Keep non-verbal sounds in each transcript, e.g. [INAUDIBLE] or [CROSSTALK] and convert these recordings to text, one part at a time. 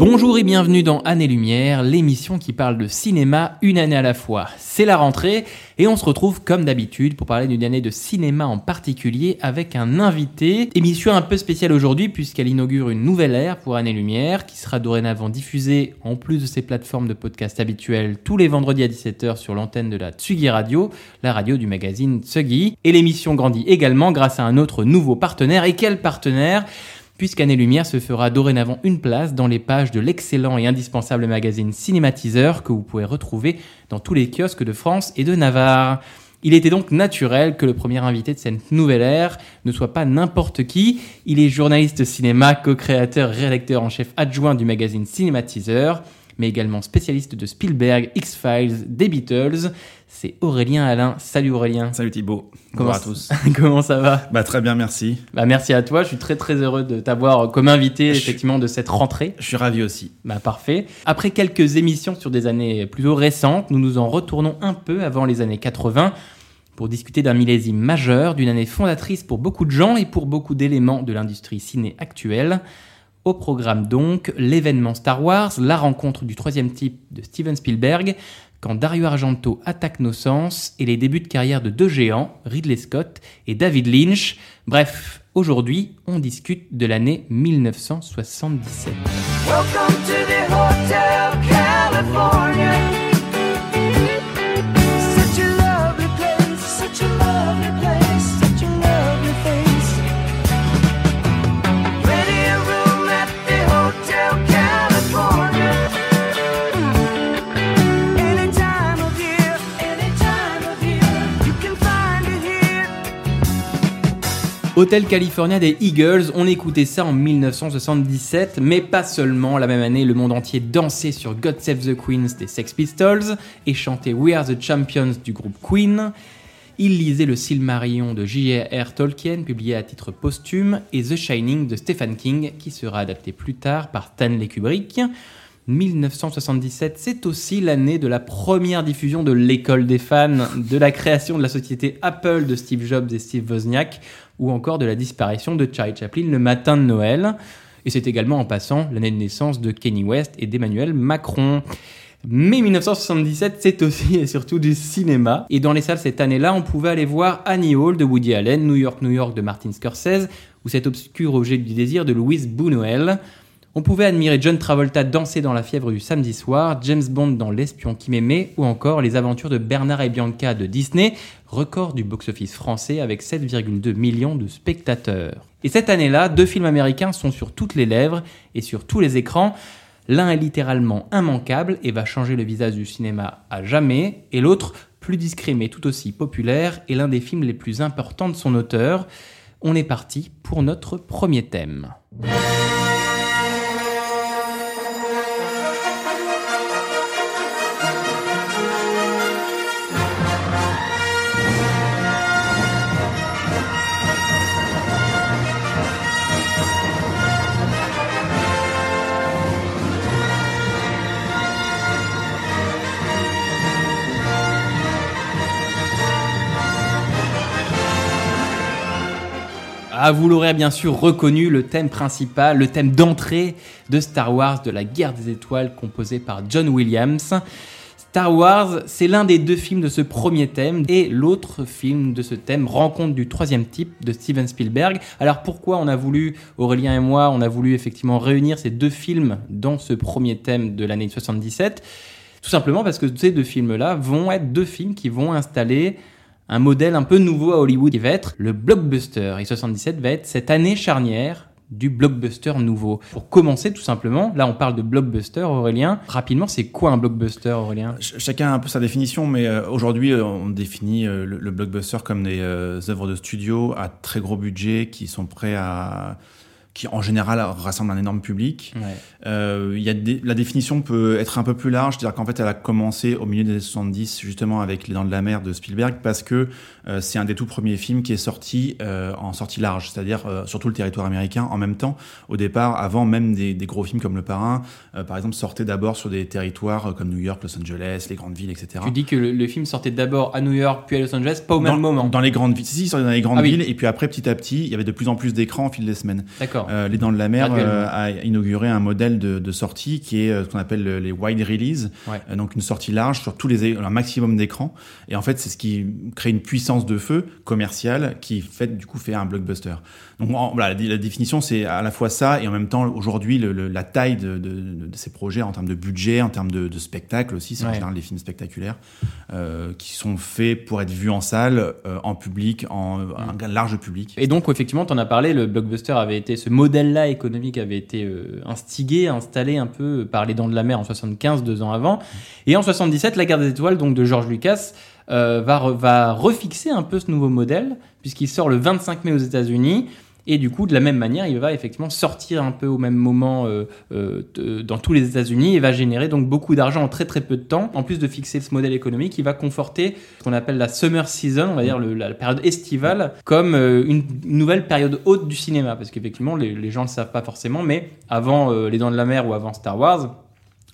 Bonjour et bienvenue dans Année Lumière, l'émission qui parle de cinéma une année à la fois. C'est la rentrée et on se retrouve comme d'habitude pour parler d'une année de cinéma en particulier avec un invité. Émission un peu spéciale aujourd'hui puisqu'elle inaugure une nouvelle ère pour Année Lumière qui sera dorénavant diffusée en plus de ses plateformes de podcast habituelles tous les vendredis à 17h sur l'antenne de la Tsugi Radio, la radio du magazine Tsugi. Et l'émission grandit également grâce à un autre nouveau partenaire. Et quel partenaire? puisqu'Année Lumière se fera dorénavant une place dans les pages de l'excellent et indispensable magazine Cinématiseur que vous pouvez retrouver dans tous les kiosques de France et de Navarre. Il était donc naturel que le premier invité de cette nouvelle ère ne soit pas n'importe qui. Il est journaliste cinéma, co-créateur, rédacteur en chef adjoint du magazine Cinématiseur mais également spécialiste de Spielberg, X-Files, des Beatles. C'est Aurélien Alain. Salut Aurélien. Salut Thibaut. Comment Bonjour à tous. [LAUGHS] Comment ça va? Bah très bien, merci. bah, Merci à toi. Je suis très très heureux de t'avoir comme invité Je- effectivement de cette rentrée. Je suis ravi aussi. Bah, parfait. Après quelques émissions sur des années plutôt récentes, nous nous en retournons un peu avant les années 80 pour discuter d'un millésime majeur, d'une année fondatrice pour beaucoup de gens et pour beaucoup d'éléments de l'industrie ciné actuelle. Programme donc, l'événement Star Wars, la rencontre du troisième type de Steven Spielberg, quand Dario Argento attaque nos sens, et les débuts de carrière de deux géants, Ridley Scott et David Lynch. Bref, aujourd'hui, on discute de l'année 1977. Welcome to the Hotel California. Hotel California des Eagles, on écoutait ça en 1977, mais pas seulement. La même année, le monde entier dansait sur God Save the Queens des Sex Pistols et chantait We Are the Champions du groupe Queen. Il lisait le Silmarillion de J.R.R. Tolkien, publié à titre posthume, et The Shining de Stephen King, qui sera adapté plus tard par Stanley Kubrick. 1977, c'est aussi l'année de la première diffusion de l'école des fans, de la création de la société Apple de Steve Jobs et Steve Wozniak, ou encore de la disparition de Charlie Chaplin le matin de Noël. Et c'est également en passant l'année de naissance de Kenny West et d'Emmanuel Macron. Mais 1977, c'est aussi et surtout du cinéma. Et dans les salles cette année-là, on pouvait aller voir Annie Hall de Woody Allen, New York, New York de Martin Scorsese, ou cet obscur objet du désir de Louise Buñuel. On pouvait admirer John Travolta danser dans la fièvre du samedi soir, James Bond dans L'espion qui m'aimait, ou encore les aventures de Bernard et Bianca de Disney, record du box-office français avec 7,2 millions de spectateurs. Et cette année-là, deux films américains sont sur toutes les lèvres et sur tous les écrans. L'un est littéralement immanquable et va changer le visage du cinéma à jamais, et l'autre, plus discret mais tout aussi populaire, est l'un des films les plus importants de son auteur. On est parti pour notre premier thème. Ah, vous l'aurez bien sûr reconnu, le thème principal, le thème d'entrée de Star Wars, de la guerre des étoiles, composé par John Williams. Star Wars, c'est l'un des deux films de ce premier thème, et l'autre film de ce thème, Rencontre du troisième type de Steven Spielberg. Alors pourquoi on a voulu, Aurélien et moi, on a voulu effectivement réunir ces deux films dans ce premier thème de l'année 77 Tout simplement parce que ces deux films-là vont être deux films qui vont installer un modèle un peu nouveau à Hollywood qui va être le blockbuster. Et 77 va être cette année charnière du blockbuster nouveau. Pour commencer tout simplement, là on parle de blockbuster Aurélien. Rapidement, c'est quoi un blockbuster Aurélien? Ch- Chacun a un peu sa définition, mais euh, aujourd'hui, euh, on définit euh, le, blockbuster comme des œuvres de studio à très gros budget qui sont prêts à qui en général rassemble un énorme public. Ouais. Euh, y a des- la définition peut être un peu plus large, c'est-à-dire qu'en fait, elle a commencé au milieu des années 70, justement avec Les Dents de la Mer de Spielberg, parce que euh, c'est un des tout premiers films qui est sorti euh, en sortie large, c'est-à-dire euh, sur tout le territoire américain en même temps. Au départ, avant même des, des gros films comme Le Parrain, euh, par exemple, sortait d'abord sur des territoires euh, comme New York, Los Angeles, les grandes villes, etc. Tu dis que le, le film sortait d'abord à New York puis à Los Angeles, pas au dans, même moment. Dans les grandes villes, si, si, sortait dans les grandes Ah oui. villes, et puis après, petit à petit, il y avait de plus en plus d'écrans au fil des semaines. D'accord. Euh, les Dents de la Mer euh, a inauguré un modèle de, de sortie qui est euh, ce qu'on appelle le- les wide release, Ouais. Euh, donc une sortie large sur tous les un maximum d'écrans. Et en fait, c'est ce qui crée une puissance de feu commerciale qui fait du coup fait un blockbuster. Donc en- voilà, la, la définition c'est à la fois ça et en même temps aujourd'hui le- le- la taille de, de- de- de ces projets en termes de budget, en termes de, de spectacle aussi, c'est en Ouais. général des films spectaculaires euh, qui sont faits pour être vus en salle, euh, en public, en un large public. Et donc, effectivement, tu en as parlé, le blockbuster avait été, ce modèle-là économique avait été euh, instigé, installé un peu par les Dents de la Mer en 75, deux ans avant. Et en 77, La Guerre des Étoiles, donc de George Lucas, euh, va, va refixer un peu ce nouveau modèle, puisqu'il sort le 25 mai aux États-Unis. Et du coup, de la même manière, il va effectivement sortir un peu au même moment euh, euh, dans tous les États-Unis et va générer donc beaucoup d'argent en très très peu de temps. En plus de fixer ce modèle économique, il va conforter ce qu'on appelle la summer season, on va dire la période estivale, comme euh, une nouvelle période haute du cinéma. Parce qu'effectivement, les, les gens ne le savent pas forcément, mais avant Les Dents de la Mer ou avant Star Wars,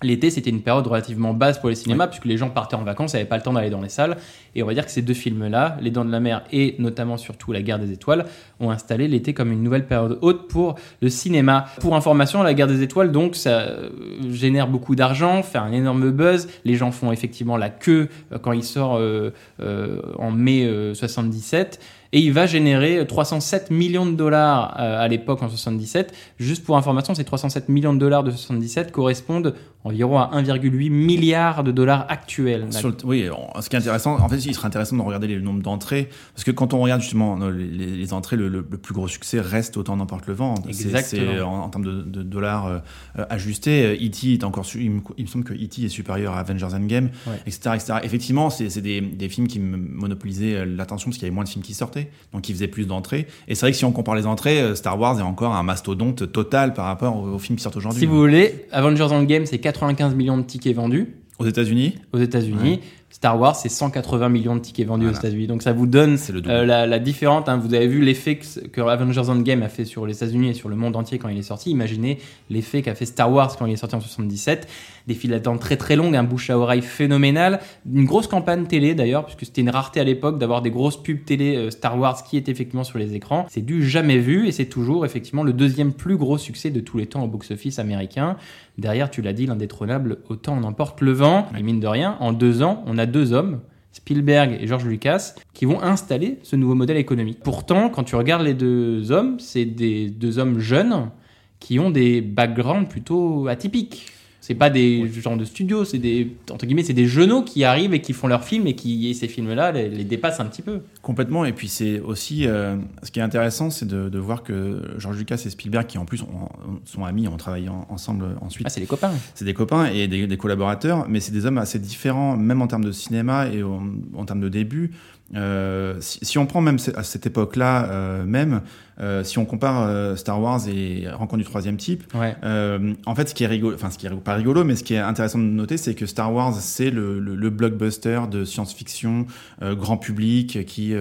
L'été, c'était une période relativement basse pour les cinémas, puisque les gens partaient en vacances, n'avaient pas le temps d'aller dans les salles. Et on va dire que ces deux films-là, Les Dents de la Mer et notamment surtout La Guerre des Étoiles, ont installé l'été comme une nouvelle période haute pour le cinéma. Pour information, La Guerre des Étoiles, donc, ça euh, génère beaucoup d'argent, fait un énorme buzz. Les gens font effectivement la queue euh, quand il sort euh, euh, en mai euh, 77. Et il va générer 307 millions de dollars euh, à l'époque en 77. Juste pour information, ces 307 millions de dollars de 77 correspondent environ à 1,8 milliard de dollars actuels. Sur le- oui, ce qui est intéressant, en fait, il serait intéressant de regarder les nombres d'entrées, parce que quand on regarde justement euh, les, entrées, le, le- le plus gros succès reste autant n'emporte le vent. C'est- en, en termes de, de dollars euh, ajustés. E.T. est encore, il me, il me semble que E.T. est supérieur à Avengers Endgame, Ouais. etc., etc. Effectivement, c'est des, des films qui monopolisaient l'attention parce qu'il y avait moins de films qui sortaient, donc ils faisaient plus d'entrées. Et c'est vrai que si on compare les entrées, euh, Star Wars est encore un mastodonte total par rapport aux, aux films qui sortent aujourd'hui. Si vous voulez, Avengers Endgame, c'est 95 millions de tickets vendus Aux États-Unis, aux États-Unis. Star Wars, c'est 180 millions de tickets vendus Voilà. aux États-Unis. Donc ça vous donne c'est le euh, la, la différente. hein. Vous avez vu l'effet que, que Avengers Endgame a fait sur les États-Unis et sur le monde entier quand il est sorti. Imaginez l'effet qu'a fait Star Wars quand il est sorti en 77. Des files d'attente très très longues, un bouche à oreille phénoménal, une grosse campagne télé d'ailleurs, puisque c'était une rareté à l'époque d'avoir des grosses pubs télé euh, Star Wars qui étaient effectivement sur les écrans. C'est du jamais vu et c'est toujours effectivement le deuxième plus gros succès de tous les temps au box-office américain. Derrière, tu l'as dit, l'indétrônable Autant en emporte le vent. Et mine de rien, en deux ans, on a deux hommes, Spielberg et George Lucas, qui vont installer ce nouveau modèle économique. Pourtant, quand tu regardes les deux hommes, c'est des deux hommes jeunes qui ont des backgrounds plutôt atypiques. C'est pas des genres de studios, c'est des entre guillemets, c'est des genoux qui arrivent et qui font leurs films et qui et ces films-là les, les dépassent un petit peu. Complètement. Et puis c'est aussi euh, ce qui est intéressant, c'est de, de voir que George Lucas et Spielberg, qui en plus ont- sont amis, ont travaillé en- ensemble ensuite. Ah, c'est les copains. c'est des copains et des, des collaborateurs, mais c'est des hommes assez différents, même en termes de cinéma et en, en termes de début. Euh, si, si on prend même à cette époque-là, euh, même euh, si on compare euh, Star Wars et Rencontre du troisième type, Ouais. euh, en fait, ce qui est rigolo, enfin, ce qui est pas rigolo, mais ce qui est intéressant de noter, c'est que Star Wars, c'est le, le, le blockbuster de science-fiction euh, grand public qui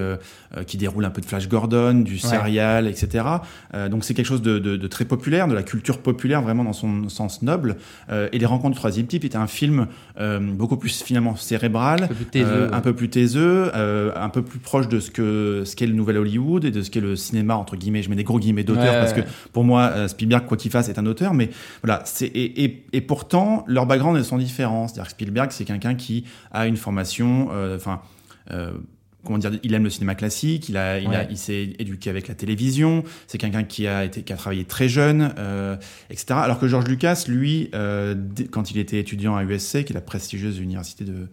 qui déroule un peu de Flash Gordon, du serial, etc. Euh, donc c'est quelque chose de, de, de très populaire, de la culture populaire vraiment dans son sens noble. Euh, et les Rencontres du troisième type était un film euh, beaucoup plus finalement cérébral, Un peu plus taiseux, ouais. Un peu plus proche de ce que ce qu'est le nouvel Hollywood et de ce qu'est le cinéma entre guillemets. Je mets des gros guillemets d'auteur Ouais, parce que pour moi, euh, Spielberg, quoi qu'il fasse, est un auteur, mais voilà, c'est et, et, et pourtant leurs backgrounds sont différents. C'est-à-dire que Spielberg, c'est quelqu'un qui a une formation, euh, enfin. euh, Comment dire, il aime le cinéma classique, il a, il, a- il s'est éduqué avec la télévision. C'est quelqu'un qui a été, qui a travaillé très jeune, euh, etc. Alors que George Lucas, lui, euh, quand il était étudiant à USC, qui est la prestigieuse université de,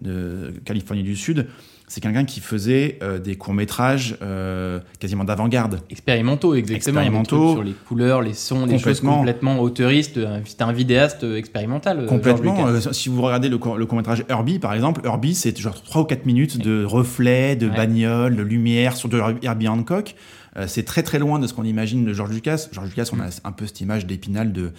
de Californie du Sud, c'est quelqu'un qui faisait euh, des courts métrages euh, quasiment d'avant-garde. Expérimentaux, exactement. Expérimentaux. Sur les couleurs, les sons, des choses Complètement. auteuristes. Un- C'était un vidéaste expérimental. euh, Complètement. Euh, si vous regardez le, court- le court-métrage Herbie, par exemple, Herbie, c'est genre 3 ou 4 minutes de reflets, de Ouais. bagnoles, de lumière sur de Herbie Hancock. Euh, c'est très très loin de ce qu'on imagine de George Lucas. George Lucas, on a un peu cette image d'épinal de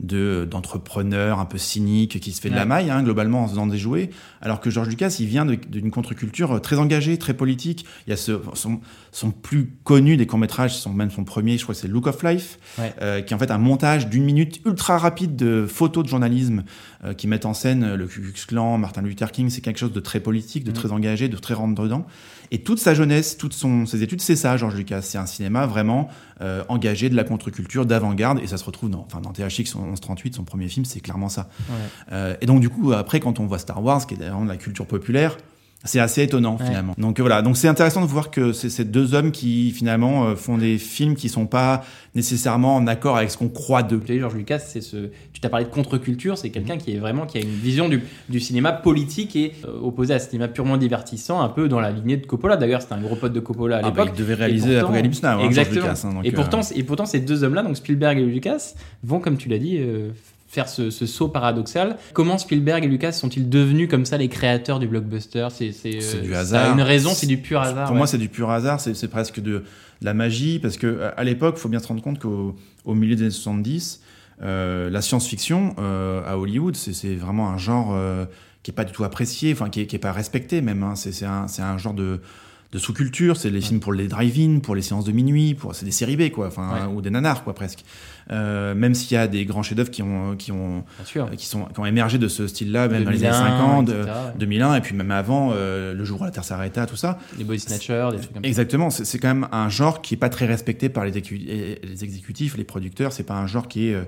de d'entrepreneur un peu cynique qui se fait de la maille hein, globalement en faisant des jouets. Alors que George Lucas il vient d'une contre-culture très engagée très politique. Il y a ce, son, son plus connu des courts-métrages son même son premier je crois que c'est Look of Life Ouais. euh, qui est en fait un montage d'une minute ultra rapide de photos de journalisme euh, qui mettent en scène euh, le Ku Klux Klan Martin Luther King. C'est quelque chose de très politique de Mhm. très engagé de très rentre dedans et toute sa jeunesse toutes son, ses études c'est ça George Lucas. C'est un cinéma vraiment euh, engagé de la contre-culture d'avant-garde et ça se retrouve dans, enfin, dans THX 1138 son premier film c'est clairement ça Ouais. euh, et donc du coup après quand on voit Star Wars qui est vraiment de la culture populaire c'est assez étonnant Ouais. finalement. Donc euh, voilà, donc c'est intéressant de voir que c'est ces deux hommes qui finalement euh, font des films qui sont pas nécessairement en accord avec ce qu'on croit d'eux. Tu sais, George Lucas, c'est ce. Tu t'as parlé de contre-culture, c'est quelqu'un qui est vraiment qui a une vision du, du cinéma politique et euh, opposé à ce cinéma purement divertissant, un peu dans la lignée de Coppola. D'ailleurs, c'était un gros pote de Coppola à Ah bah, l'époque. il devait réaliser pourtant- Apocalypse Now, hein, Exactement. Lucas, hein, donc, et, pourtant, euh, et pourtant, ces deux hommes-là, donc Spielberg et Lucas, vont, comme tu l'as dit, euh, faire ce, ce saut paradoxal. Comment Spielberg et Lucas sont-ils devenus comme ça les créateurs du blockbuster? C'est euh, du ça a hasard. une raison, c'est du pur hasard. Pour ouais. moi, c'est du pur hasard, c'est presque de, de la magie, parce que à l'époque, il faut bien se rendre compte qu'au au milieu des années 70, euh, la science-fiction euh, à Hollywood, c'est vraiment un genre qui est pas du tout apprécié, enfin qui est, qui est pas respecté même. hein. C'est un, genre de de sous-culture, c'est les films pour les drive-in, pour les séances de minuit, pour c'est des séries B quoi, enfin ou des nanars quoi presque. Euh, même s'il y a des grands chefs-d'œuvre qui ont qui ont qui sont qui ont émergé de ce style-là, même dans les 2001, années 50, etc., euh, ouais. 2001 et puis même avant, euh, le jour où la Terre s'arrêta, tout ça. Les Body Snatchers, des trucs comme ça. Exactement, c'est c'est quand même un genre qui est pas très respecté par les exécutifs, les producteurs. C'est pas un genre qui est euh,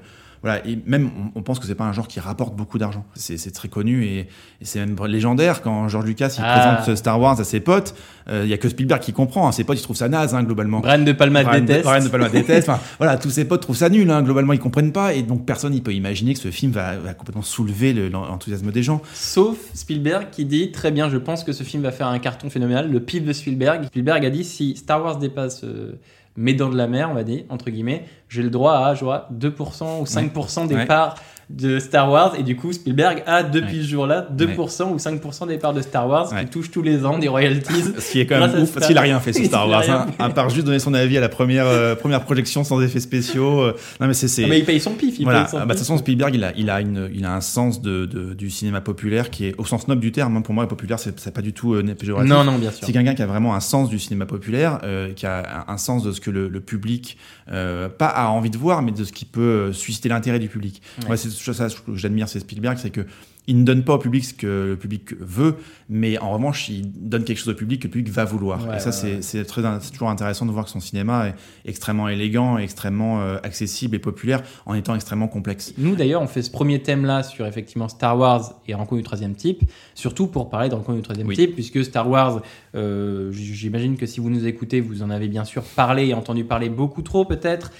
voilà, et même on, on pense que c'est pas un genre qui rapporte beaucoup d'argent. C'est très connu et, et c'est même légendaire quand George Lucas il Ah. présente Star Wars à ses potes. euh, Il y a que Spielberg qui comprend. hein. Ses potes ils trouvent ça naze hein, globalement. Brian De Palma Brian de- déteste. Brian de Palma [LAUGHS] déteste. Enfin, voilà, tous ses potes trouvent ça nul. Hein, globalement, ils comprennent pas et donc personne il peut imaginer que ce film va, va complètement soulever le- l'enthousiasme des gens. Sauf Spielberg qui dit très bien, je pense que ce film va faire un carton phénoménal. Le pif de Spielberg. Spielberg a dit si Star Wars dépasse euh, mes dents de la mer, on va dire, entre guillemets, j'ai le droit à je vois, 2% ou 5% des Ouais. parts de Star Wars. Et du coup, Spielberg a depuis Ouais. ce jour-là 2% ou 5% des parts de Star Wars Ouais. qui touchent tous les ans des royalties. [LAUGHS] Ce qui est quand même ouf, parce qu'il a rien fait sur [LAUGHS] Star Wars, hein, à part juste donner son avis à la première, euh, première projection sans effets spéciaux. euh. non mais c'est c'est. Ah, mais il paye son pif. Il voilà. paye son Ah, bah, de toute façon, Spielberg, il a, il a une, il a un sens de, de- du cinéma populaire qui est au sens noble du terme. hein. Pour moi, populaire, c'est pas du tout euh, péjoratif. Non, non, bien sûr. C'est quelqu'un qui a vraiment un sens du cinéma populaire, euh, qui a un, un sens de ce que le, le public, euh, pas a envie de voir, mais de ce qui peut susciter l'intérêt du public. Ouais. Moi, c'est ça que j'admire, c'est Spielberg, c'est que il ne donne pas au public ce que le public veut, mais en revanche, il donne quelque chose au public que le public va vouloir. Ouais, et ça, ouais, c'est ouais. c'est très, c'est toujours intéressant de voir que son cinéma est extrêmement élégant, extrêmement euh, accessible et populaire, en étant extrêmement complexe. Nous d'ailleurs, on fait ce premier thème-là sur effectivement Star Wars et Rencontre du troisième type, surtout pour parler de Rencontre du troisième Oui. type, puisque Star Wars, euh, j'imagine que si vous nous écoutez, vous en avez bien sûr parlé et entendu parler beaucoup trop peut-être.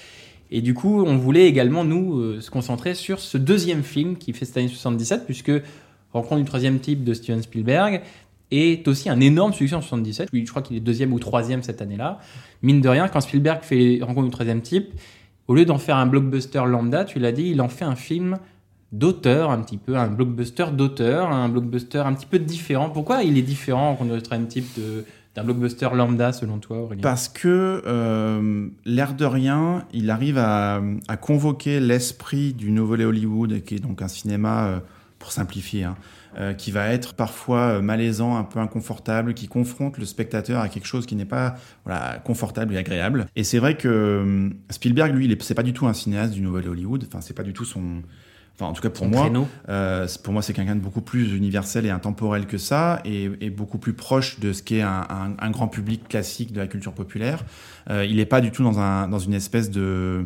Et du coup, on voulait également nous euh, se concentrer sur ce deuxième film qui fait cette année 77, puisque Rencontre du troisième type de Steven Spielberg est aussi un énorme succès en 77. Oui, je crois qu'il est deuxième ou troisième cette année-là. Mine de rien, quand Spielberg fait Rencontre du troisième type, au lieu d'en faire un blockbuster lambda, tu l'as dit, il en fait un film d'auteur un petit peu, un blockbuster d'auteur, un blockbuster un petit peu différent. Pourquoi il est différent Rencontre du troisième type de- d'un blockbuster lambda selon toi, Aurélien Parce que, euh, l'air de rien, il arrive à, convoquer l'esprit du nouveau Hollywood, qui est donc un cinéma, euh, pour simplifier, hein, euh, qui va être parfois malaisant, un peu inconfortable, qui confronte le spectateur à quelque chose qui n'est pas voilà, confortable et agréable. Et c'est vrai que Spielberg, lui, c'est pas du tout un cinéaste du nouvel Hollywood. Enfin, c'est pas du tout son. Enfin, en tout cas pour Son moi, euh, c'est- pour moi, c'est quelqu'un de beaucoup plus universel et intemporel que ça, et, et beaucoup plus proche de ce qu'est un, un- un grand public classique de la culture populaire. Euh, il n'est pas du tout dans, un, dans une espèce de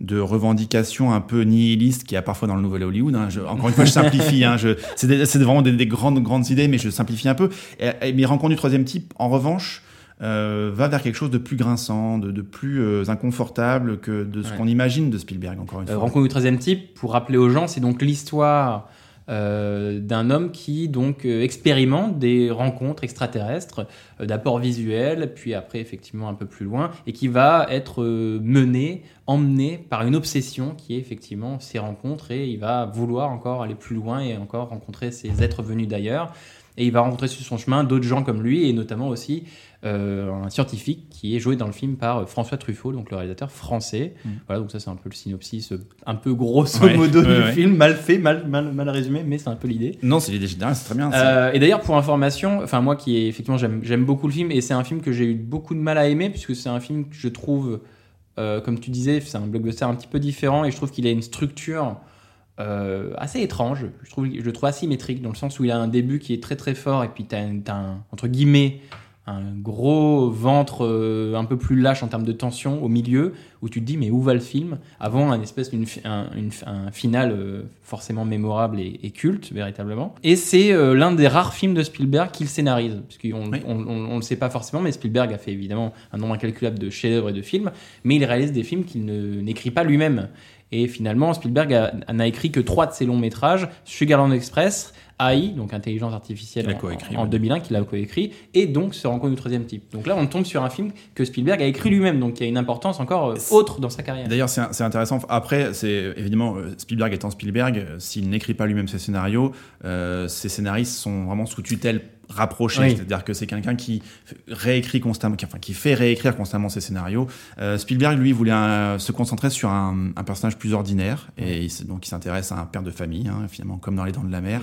de revendication un peu nihiliste qu'il y a parfois dans le nouvel Hollywood. hein. Je- encore une fois, je simplifie. hein. C'est vraiment des, des grandes grandes idées, mais je simplifie un peu. Et, et mes rencontres du troisième type, en revanche, euh, va vers quelque chose de plus grinçant, de, de plus euh, inconfortable que de ce Ouais. qu'on imagine de Spielberg. Encore une Euh, fois. Rencontre du troisième type, pour rappeler aux gens, c'est donc l'histoire euh, d'un homme qui donc euh, expérimente des rencontres extraterrestres, euh, d'abord visuelles, puis après effectivement un peu plus loin, et qui va être mené, emmené par une obsession qui est effectivement ces rencontres, et il va vouloir encore aller plus loin et encore rencontrer ces êtres venus d'ailleurs. Et il va rencontrer sur son chemin d'autres gens comme lui, et notamment aussi un scientifique qui est joué dans le film par euh, François Truffaut, donc le réalisateur français. Voilà, donc ça c'est un peu le synopsis, euh, un peu grosso Ouais, modo [LAUGHS] ouais, du ouais. film, mal fait, mal, mal, mal résumé, mais c'est un peu l'idée. Non, c'est l'idée générale, c'est très bien. Euh, et d'ailleurs, pour information, enfin moi qui est, effectivement j'aime beaucoup le film et c'est un film que j'ai eu beaucoup de mal à aimer puisque c'est un film que je trouve, euh, comme tu disais, c'est un blockbuster un petit peu différent et je trouve qu'il a une structure euh, assez étrange. Je trouve, je le trouve asymétrique dans le sens où il a un début qui est très très fort et puis tu as, un entre guillemets un gros ventre euh, un peu plus lâche en termes de tension au milieu où tu te dis mais où va le film avant un espèce d'une un, final euh, forcément mémorable et, et culte véritablement et c'est euh, l'un des rares films de Spielberg qu'il scénarise parce qu'on Oui. on le sait pas forcément mais Spielberg a fait évidemment un nombre incalculable de chefs-d'œuvre et de films mais il réalise des films qu'il ne- n'écrit pas lui-même et finalement Spielberg n'a écrit que trois de ses longs métrages Sugarland Express AI, donc intelligence artificielle en- coécrit, en, ouais. 2001, qu'il a coécrit, et donc se rencontre du troisième type. Donc là, on tombe sur un film que Spielberg a écrit lui-même, donc qui a une importance encore euh, autre dans sa carrière. D'ailleurs, c'est intéressant. Après, c'est évidemment euh, Spielberg étant Spielberg, euh, s'il n'écrit pas lui-même ses scénarios, euh, ses scénaristes sont vraiment sous tutelle rapprochée. Oui. C'est-à-dire que c'est quelqu'un qui réécrit constamment, qui, enfin qui fait réécrire constamment ses scénarios. Euh, Spielberg, lui, voulait se concentrer sur un, un personnage plus ordinaire, et il donc il s'intéresse à un père de famille, hein, finalement, comme dans Les Dents de la Mer.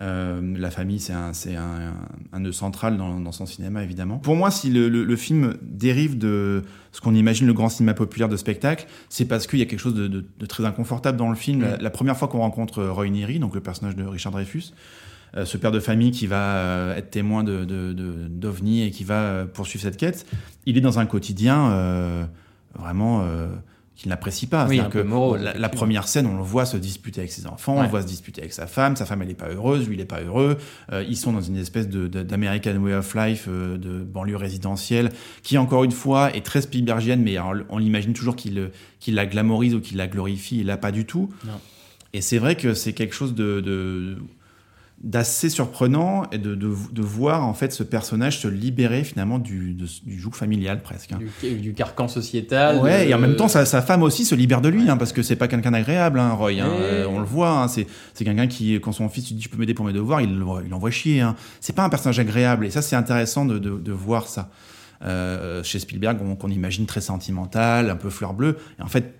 Euh, la famille, c'est un, c'est un, un nœud central dans, dans son cinéma, évidemment. Pour moi, si le, le- le film dérive de ce qu'on imagine le grand cinéma populaire de spectacle, c'est parce qu'il y a quelque chose de, de- de très inconfortable dans le film. La, la première fois qu'on rencontre Roy Neary, donc le personnage de Richard Dreyfus, ce père de famille qui va euh, être témoin de, de, de- d'OVNI et qui va euh, poursuivre cette quête, il est dans un quotidien euh, vraiment euh, qu'il n'apprécie pas. Oui, C'est-à-dire un peu que la- première scène, on le voit se disputer avec ses enfants, on le voit se disputer avec sa femme, sa femme elle n'est pas heureuse, lui il n'est pas heureux, Euh, ils sont dans une espèce de, de- d'American Way of Life, euh, de banlieue résidentielle, qui encore une fois est très Spielbergienne, mais alors, on l'imagine toujours qu'il, euh, qu'il la glamorise ou qu'il la glorifie, il l'a pas du tout. Non. Et c'est vrai que c'est quelque chose de, de- d'assez surprenant et de, de, de voir en fait ce personnage se libérer finalement du, de- du joug familial presque. hein. Du, du carcan sociétal. Ouais, de- et en même temps, sa, sa femme aussi se libère de lui, hein, parce que c'est pas quelqu'un d'agréable, hein, Roy. hein, euh, on le voit, c'est c'est quelqu'un qui, quand son fils lui dit tu peux m'aider pour mes devoirs, il l'envoie- chier. C'est pas un personnage agréable, et ça, c'est intéressant de, voir ça. Euh, chez Spielberg, on- qu'on imagine très sentimental, un peu fleur bleue, et en fait,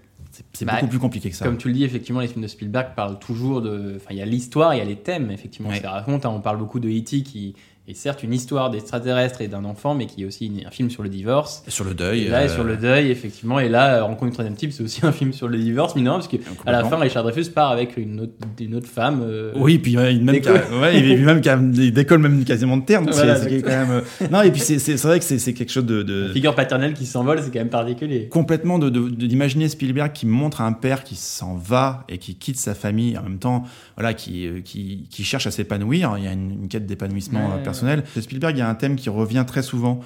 c'est- Bah, beaucoup plus compliqué que ça. Comme tu le dis, effectivement, les films de Spielberg parlent toujours de. Enfin, il y a l'histoire, il y a les thèmes, effectivement, Ouais. qui racontent. hein. On parle beaucoup de E.T. qui est certes une histoire d'extraterrestres et d'un enfant, mais qui est aussi une- un film sur le divorce. Sur le deuil. Et là, euh, sur le deuil, effectivement. Et là, Rencontre du troisième type, c'est aussi [LAUGHS] un film sur le divorce, mais non, parce que à la fin, Richard Dreyfus part avec une autre, une autre femme. euh, Oui, puis ouais, il même ouais, il même il décolle même quasiment de donc c'est- Voilà, c'est quand même. euh, Non, et puis c'est vrai que c'est quelque chose de, de- Figure paternelle qui s'envole, c'est quand même particulier. complètement de- de- de- d'imaginer Spielberg qui montre un père qui s'en va et qui quitte sa famille en même temps, voilà, qui, euh, qui, qui cherche à s'épanouir. Il y a une, une quête d'épanouissement Ouais. euh, personnel. Chez Spielberg, il y a un thème qui revient très souvent,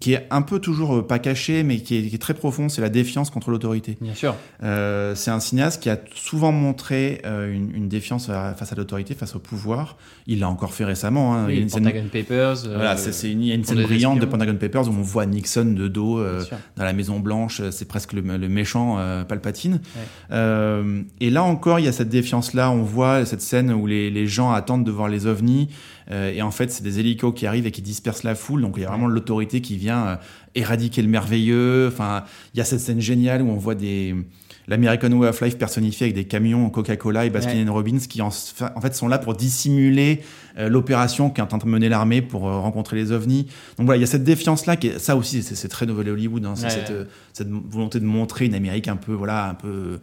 qui est un peu toujours euh, pas caché, mais qui est, qui est très profond, c'est la défiance contre l'autorité. Bien sûr. Euh, c'est un cinéaste qui a souvent montré euh, une, une défiance fa- face à l'autorité, face au pouvoir. Il l'a encore fait récemment. hein. Il y a Oui, une scène- Pentagon Papers. euh, voilà, c'est c'est une, il y a une scène brillante de. Pentagon Papers où on voit Nixon de dos dans la Maison Blanche. C'est presque le, le méchant Palpatine. Ouais. Et là encore, il y a cette défiance-là. On voit cette scène où les, les gens attendent de voir les ovnis. Euh, et en fait, c'est des hélicos qui arrivent et qui dispersent la foule. Donc il y a vraiment l'autorité qui vient euh, éradiquer le merveilleux. Enfin, il y a cette scène géniale où on voit des l'American Way of Life personnifié avec des camions Coca-Cola et Baskin Ouais. Robbins qui en, en fait sont là pour dissimuler euh, l'opération qu'est en train de mener l'armée pour euh, rencontrer les ovnis. Donc voilà, il y a cette défiance là qui est, ça aussi c'est très nouvel Hollywood hein, Ouais, cette, cette volonté de montrer une Amérique un peu voilà un peu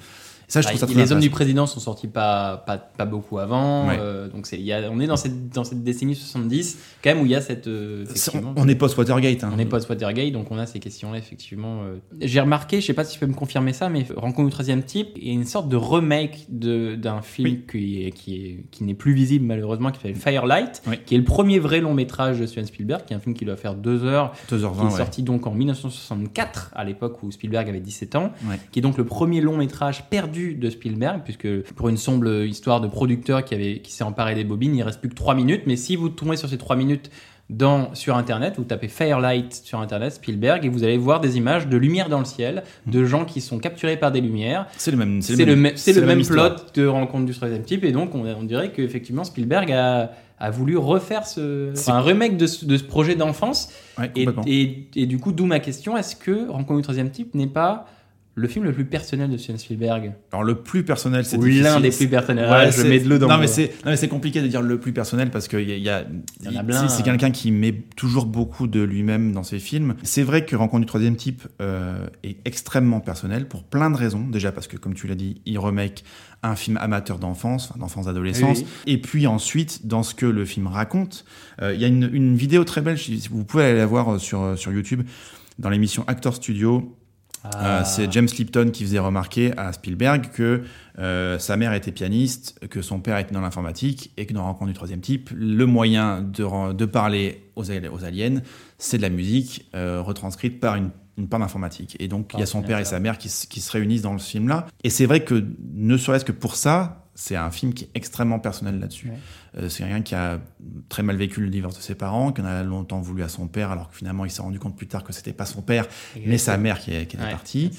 ça je Bah, trouve ça très les hommes du président sont sortis pas, pas, pas beaucoup avant. Ouais. euh, donc c'est- y a, on est dans cette, dans cette décennie 70, quand même, où il y a cette. euh, on, on est post Watergate hein. on est post-Watergate, donc on a ces questions-là, effectivement. euh. J'ai remarqué, je sais pas si tu peux me confirmer ça, mais Rencontre du 13 type, il y a une sorte de remake de- d'un film Oui. qui, est, qui, est, qui n'est plus visible malheureusement, qui s'appelle Firelight, Oui. qui est le premier vrai long métrage de Steven Spielberg, qui est un film qui doit faire deux heures, qui 2h20 est ouais. sorti donc en 1964, à l'époque où Spielberg avait 17 ans, Ouais. qui est donc le premier long métrage perdu de Spielberg, puisque pour une sombre histoire de producteur qui, avait, qui s'est emparé des bobines, il reste plus que 3 minutes. Mais si vous tombez sur ces 3 minutes dans, sur Internet, vous tapez Firelight sur Internet, Spielberg, et vous allez voir des images de lumière dans le ciel, de gens qui sont capturés par des lumières. C'est le même. C'est le, même- c'est le même plot de Rencontre du troisième type, et donc on, on dirait qu'effectivement Spielberg a, a voulu refaire ce, enfin, un remake de ce, de ce projet d'enfance. Ouais, Et, et, et du coup, d'où ma question est-ce que Rencontre du troisième type n'est pas le film le plus personnel de Steven Spielberg Alors le plus personnel, c'est l'un des plus personnels. Ouais, Ah, je mets de l'eau dans non, mais c'est non mais c'est compliqué de dire le plus personnel parce que y a, il y a- Il y en a c'est- quelqu'un qui met toujours beaucoup de lui-même dans ses films. C'est vrai que Rencontre du troisième type euh, est extrêmement personnel pour plein de raisons. Déjà parce que comme tu l'as dit, il remake un film amateur d'enfance, enfin, d'enfance adolescence, Oui. et puis ensuite dans ce que le film raconte, euh, il y a une, une vidéo très belle. Vous pouvez aller la voir euh, sur sur YouTube dans l'émission Actor Studio. Ah. Euh, c'est James Lipton qui faisait remarquer à Spielberg que euh, sa mère était pianiste, que son père était dans l'informatique et que dans Rencontre du troisième type, le moyen de, parler aux, al- aux aliens, c'est de la musique euh, retranscrite par une, une part d'informatique. Et donc, il y a Ah, son père et sa mère qui, se réunissent dans ce film-là. Et c'est vrai que, ne serait-ce que pour ça, c'est un film qui est extrêmement personnel là-dessus. Ouais. Euh, c'est quelqu'un qui a très mal vécu le divorce de ses parents, qui en a longtemps voulu à son père, alors que finalement il s'est rendu compte plus tard que c'était pas son père, mais sa mère qui, est- qui était Ouais, partie.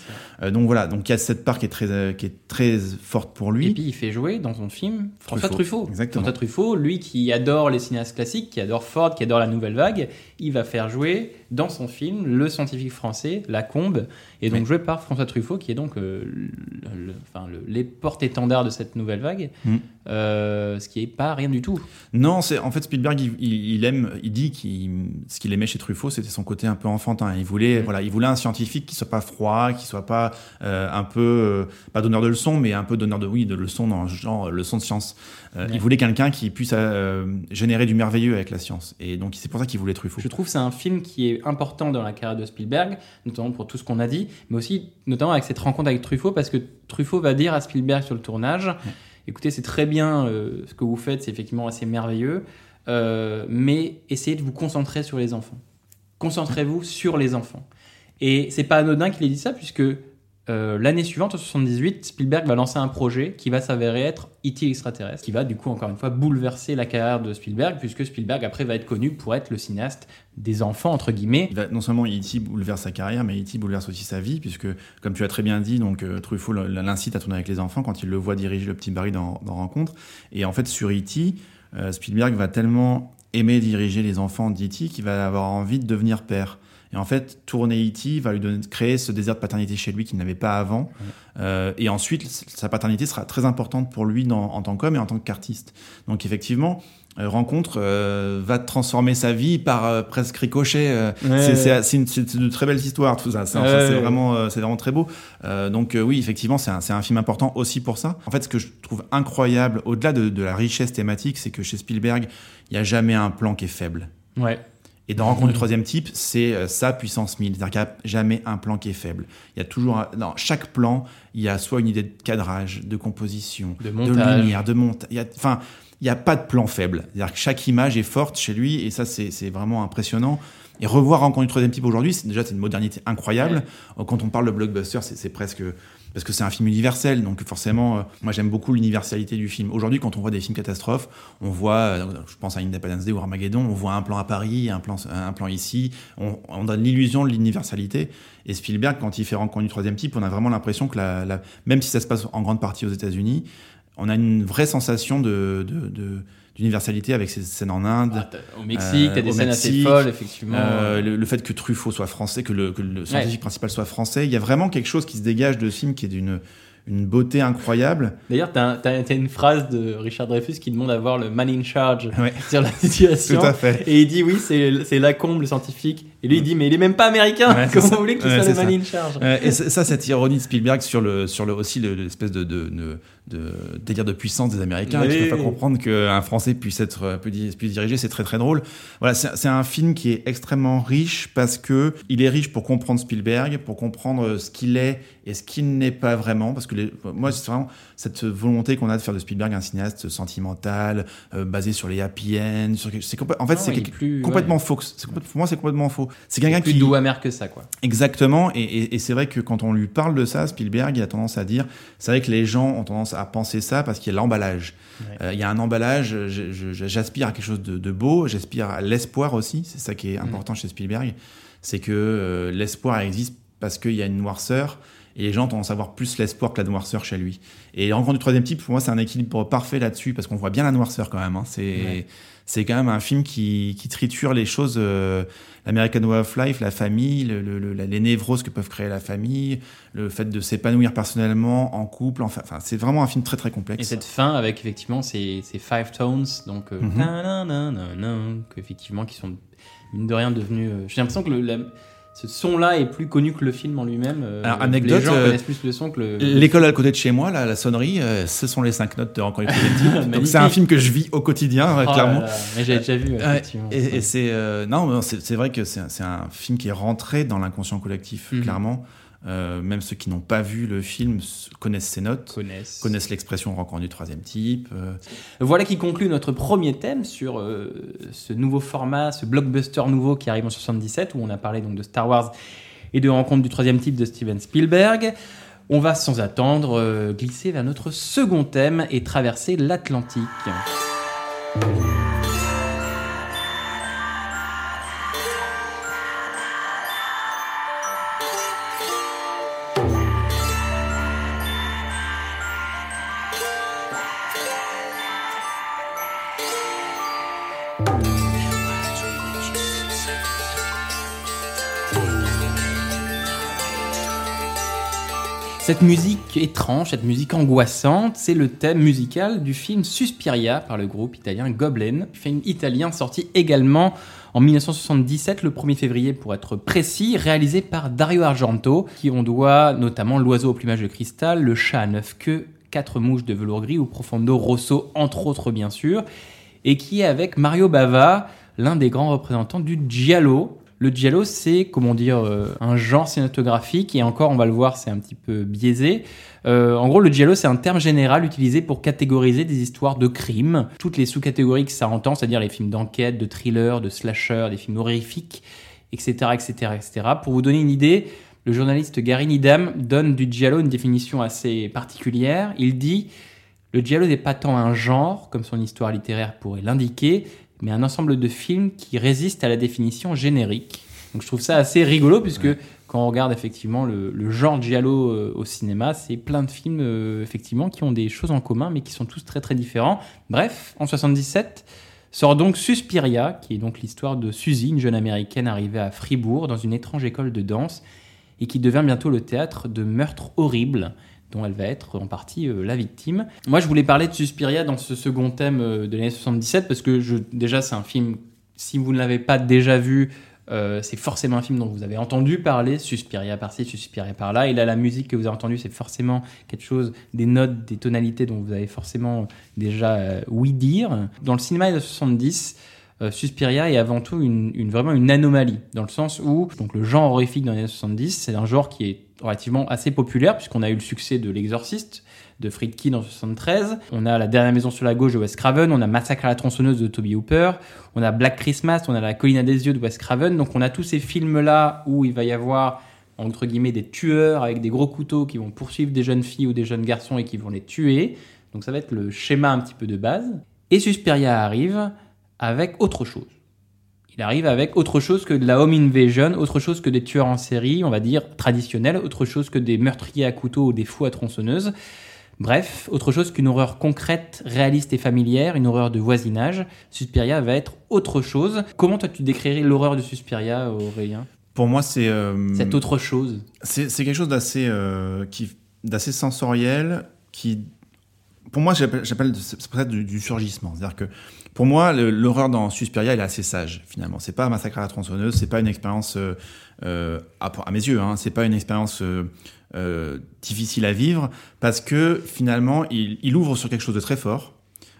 Euh, donc voilà, donc il y a cette part qui est très, euh, qui est très forte pour lui. Et puis il fait jouer dans son film François Truffaut. Truffaut. Exactement. François Truffaut, lui qui adore les cinéastes classiques, qui adore Ford, qui adore la nouvelle vague, il va faire jouer dans son film le scientifique français Lacombe, et donc Oui. joué par François Truffaut, qui est donc euh, le, le- enfin, le- les porte-étendards de cette nouvelle vague, Mm. Euh, ce qui est pas rien du tout. Non, c'est en fait Spielberg, il, aime, il dit qu'il ce qu'il aimait chez Truffaut, c'était son côté un peu enfantin. Il voulait, Mm. voilà, il voulait un scientifique qui soit pas froid, qui soit pas euh, un peu euh, pas donneur de leçons, mais un peu donneur de oui, de leçons dans le genre leçon de science. Ouais. Il voulait quelqu'un qui puisse générer du merveilleux avec la science. Et donc c'est pour ça qu'il voulait Truffaut. Je trouve que c'est un film qui est important dans la carrière de Spielberg, notamment pour tout ce qu'on a dit, mais aussi notamment avec cette rencontre avec Truffaut, parce que Truffaut va dire à Spielberg sur le tournage, écoutez, c'est très bien euh, ce que vous faites, c'est effectivement assez merveilleux, euh, mais essayez de vous concentrer sur les enfants. Concentrez-vous sur les enfants. Et c'est pas anodin qu'il ait dit ça, puisque euh, l'année suivante, en 78, Spielberg va lancer un projet qui va s'avérer être E.T. extraterrestre, qui va du coup encore une fois bouleverser la carrière de Spielberg, puisque Spielberg après va être connu pour être le cinéaste des enfants entre guillemets. Il va- non seulement E.T. bouleverse sa carrière, mais E.T. bouleverse aussi sa vie, puisque, comme tu as très bien dit, donc euh, Truffaut l'incite à tourner avec les enfants quand il le voit diriger le petit Barry dans, dans Rencontre. Et en fait, sur E.T., euh, Spielberg va tellement aimer diriger les enfants d'E.T. qu'il va avoir envie de devenir père. Et en fait, tourner E.T. va lui donner, créer ce désir de paternité chez lui qu'il n'avait pas avant. Euh, et ensuite, sa paternité sera très importante pour lui dans- en tant qu'homme et en tant qu'artiste. Donc effectivement, euh, Rencontre euh, va transformer sa vie par euh, presque ricochet. euh, c'est- c'est c'est de très belles histoires, tout ça. C'est Ouais, ouais. vraiment, euh, c'est vraiment très beau. Euh, donc oui, effectivement, c'est un, un film important aussi pour ça. En fait, ce que je trouve incroyable, au-delà de, de la richesse thématique, c'est que chez Spielberg, il n'y a jamais un plan qui est faible. Ouais. Et dans Rencontre du troisième type, c'est euh, sa puissance 1000. C'est-à-dire qu'il n'y a jamais un plan qui est faible. Il y a toujours, un- dans chaque plan, il y a soit une idée de cadrage, de composition, De montage. lumière, de montage. Enfin, il n'y a pas de plan faible. C'est-à-dire que chaque image est forte chez lui et ça, c'est vraiment impressionnant. Et revoir Rencontre du troisième type aujourd'hui, c'est déjà c'est une modernité incroyable. Euh, Quand on parle de blockbuster, c'est presque parce que c'est un film universel, donc forcément, euh, moi j'aime beaucoup l'universalité du film. Aujourd'hui, quand on voit des films catastrophes, on voit, euh, je pense à Independence Day ou Armageddon, on voit un plan à Paris, un plan, un plan ici, on, on donne l'illusion de l'universalité. Et Spielberg, quand il fait Rencontre du troisième type, on a vraiment l'impression que la, même si ça se passe en grande partie aux États-Unis, on a une vraie sensation de- d'universalité avec ces scènes en Inde. Ah, au Mexique, Euh, t'as des au scènes assez folles, effectivement. Euh, le, le fait que Truffaut soit français, que le, que le scientifique principal soit français, il y a vraiment quelque chose qui se dégage de ce film qui est d'une une beauté incroyable. D'ailleurs, t'as t'as- t'as une phrase de Richard Dreyfus qui demande à voir le man in charge Ouais. sur la situation. [LAUGHS] Tout à fait. Et il dit oui, c'est c'est Lacombe, le scientifique. Et lui, il dit mais il est même pas américain. Ouais, Comment vous voulez qu'il Ouais, soit le man in charge Euh, et ça, cette ironie de Spielberg sur le, sur le aussi le- l'espèce de, de, de, de délire de puissance des Américains, Oui. qui ne pas comprendre qu'un Français puisse être euh, puisse, diriger, c'est très très drôle. Voilà, c'est un film qui est extrêmement riche parce que il est riche pour comprendre Spielberg, pour comprendre euh, ce qu'il est et ce qu'il n'est pas vraiment. Parce que les- moi, c'est vraiment cette volonté qu'on a de faire de Spielberg un cinéaste sentimental, euh, basé sur les happy ends. sur en fait, Non, c'est quelque- plus- complètement faux. C'est complètement- pour moi, c'est complètement faux. C'est quelqu'un plus qui doux amer que ça, quoi. Exactement, et, et- et c'est vrai que quand on lui parle de ça, Spielberg, il a tendance à dire, c'est vrai que les gens ont tendance à penser ça parce qu'il y a l'emballage. Ouais. Euh, il y a un emballage, j'aspire à quelque chose de, de beau, j'aspire à l'espoir aussi, c'est ça qui est important chez Spielberg, c'est que euh, l'espoir existe parce qu'il y a une noirceur, et les gens ont tendance à voir plus l'espoir que la noirceur chez lui. Et Rencontre du troisième type, pour moi, c'est un équilibre parfait là-dessus, parce qu'on voit bien la noirceur quand même. hein. C'est Ouais. C'est quand même un film qui, qui triture les choses, euh, l'American Way of Life, la famille, le- le- le- les névroses que peuvent créer la famille, le fait de s'épanouir personnellement, en couple, enfin, c'est vraiment un film très très complexe. Et cette fin avec effectivement ces, ces five tones, donc euh, ta-na-na-na-na, que, effectivement qui sont mine de rien devenus. euh, J'ai l'impression que le, la- ce son-là est plus connu que le film en lui-même. euh, anecdote, les gens euh, connaissent plus le son que le. L'école à côté de chez moi, là, la sonnerie, euh, ce sont les cinq notes de Rencontre. [LAUGHS] Donc c'est un film que je vis au quotidien, euh, Oh clairement. là, Mais j'avais déjà vu, effectivement. et, et c'est euh, non, c'est vrai que c'est un- c'est un film qui est rentré dans l'inconscient collectif, Mhm. clairement. Euh, même ceux qui n'ont pas vu le film connaissent ses notes, connaissent. connaissent l'expression rencontre du troisième type. euh, Voilà qui conclut notre premier thème sur euh, ce nouveau format, ce blockbuster nouveau qui arrive en 77, où on a parlé donc de Star Wars et de Rencontre du troisième type de Steven Spielberg. On va sans attendre glisser vers notre second thème et traverser l'Atlantique. Cette musique étrange, cette musique angoissante, c'est le thème musical du film Suspiria par le groupe italien Goblin, film italien sorti également en 1977, le 1er février pour être précis, réalisé par Dario Argento, qui on doit notamment L'oiseau au plumage de cristal, Le chat à neuf queues, Quatre mouches de velours gris ou Profondo Rosso, entre autres bien sûr, et qui est avec Mario Bava, l'un des grands représentants du giallo. Le giallo, c'est, comment dire, euh, un genre cinématographique, et encore, on va le voir, c'est un petit peu biaisé. Euh, en gros, le giallo, c'est un terme général utilisé pour catégoriser des histoires de crimes, toutes les sous-catégories que ça entend, c'est-à-dire les films d'enquête, de thriller, de slasher, des films horrifiques, etc., etc., etc. Pour vous donner une idée, le journaliste Gary Needham donne du giallo une définition assez particulière. Il dit le giallo n'est pas tant un genre, comme son histoire littéraire pourrait l'indiquer, mais un ensemble de films qui résistent à la définition générique. Donc je trouve ça assez rigolo, puisque quand on regarde effectivement le, le genre giallo euh, au cinéma, c'est plein de films euh, effectivement qui ont des choses en commun, mais qui sont tous très très différents. Bref, en 77 sort donc Suspiria, qui est donc l'histoire de Suzy, une jeune américaine arrivée à Fribourg dans une étrange école de danse et qui devient bientôt le théâtre de meurtres horribles dont elle va être en partie euh, la victime. Moi, je voulais parler de Suspiria dans ce second thème euh, de l'année 77 parce que je, déjà, c'est un film, si vous ne l'avez pas déjà vu, euh, c'est forcément un film dont vous avez entendu parler, Suspiria par-ci, Suspiria par-là. Et là, la musique que vous avez entendue, c'est forcément quelque chose, des notes, des tonalités dont vous avez forcément déjà oui dire. Dans le cinéma de 70, euh, Suspiria est avant tout une- vraiment une anomalie, dans le sens où donc le genre horrifique dans les années 70, c'est un genre qui est relativement assez populaire, puisqu'on a eu le succès de L'Exorciste, de Friedkin en 73, on a La Dernière Maison sur la Gauche de Wes Craven, on a Massacre à la tronçonneuse de Toby Hooper, on a Black Christmas, on a La Colline à des yeux de Wes Craven, donc on a tous ces films-là où il va y avoir entre guillemets des tueurs avec des gros couteaux qui vont poursuivre des jeunes filles ou des jeunes garçons et qui vont les tuer. Donc ça va être le schéma un petit peu de base. Et Suspiria arrive avec autre chose. Il arrive avec autre chose que de la home invasion, autre chose que des tueurs en série, on va dire traditionnels, autre chose que des meurtriers à couteau ou des fous à tronçonneuse. Bref, autre chose qu'une horreur concrète, réaliste et familière, une horreur de voisinage. Suspiria va être autre chose. Comment toi tu décrirais l'horreur de Suspiria, Aurélien? Pour moi, c'est euh, Cette autre chose. c'est quelque chose d'assez euh, qui d'assez sensoriel qui pour moi j'appelle peut-être du, du surgissement c'est-à-dire que pour moi l'horreur dans Suspiria elle est assez sage finalement. C'est pas un massacre à la tronçonneuse c'est pas une expérience euh, euh, à, mes yeux hein, c'est pas une expérience euh, difficile à vivre parce que finalement il ouvre sur quelque chose de très fort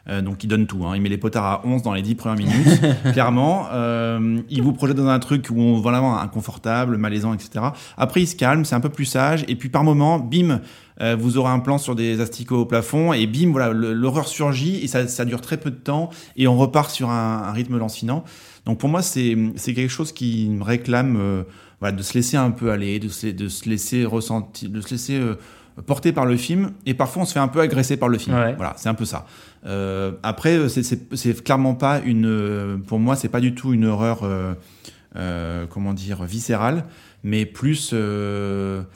Euh, donc il donne tout, hein. il met les potards à 11 dans les 10 premières minutes, [LAUGHS] clairement. Euh, il vous projette dans un truc où on vraiment inconfortable, malaisant, etc. Après il se calme, c'est un peu plus sage, et puis par moment, bim, euh, vous aurez un plan sur des asticots au plafond, et bim, voilà, l'horreur surgit, et ça, ça dure très peu de temps, et on repart sur un, un rythme lancinant. Donc pour moi, c'est quelque chose qui me réclame euh, voilà, de se laisser un peu aller, de se, de se laisser ressentir, de se laisser porter par le film, et parfois on se fait un peu agresser par le film. Ouais. Voilà, c'est un peu ça. Euh, après, euh, c'est- c'est c'est clairement pas une, euh, pour moi, c'est pas du tout une horreur, euh, euh, comment dire, viscérale, mais plus, Moi,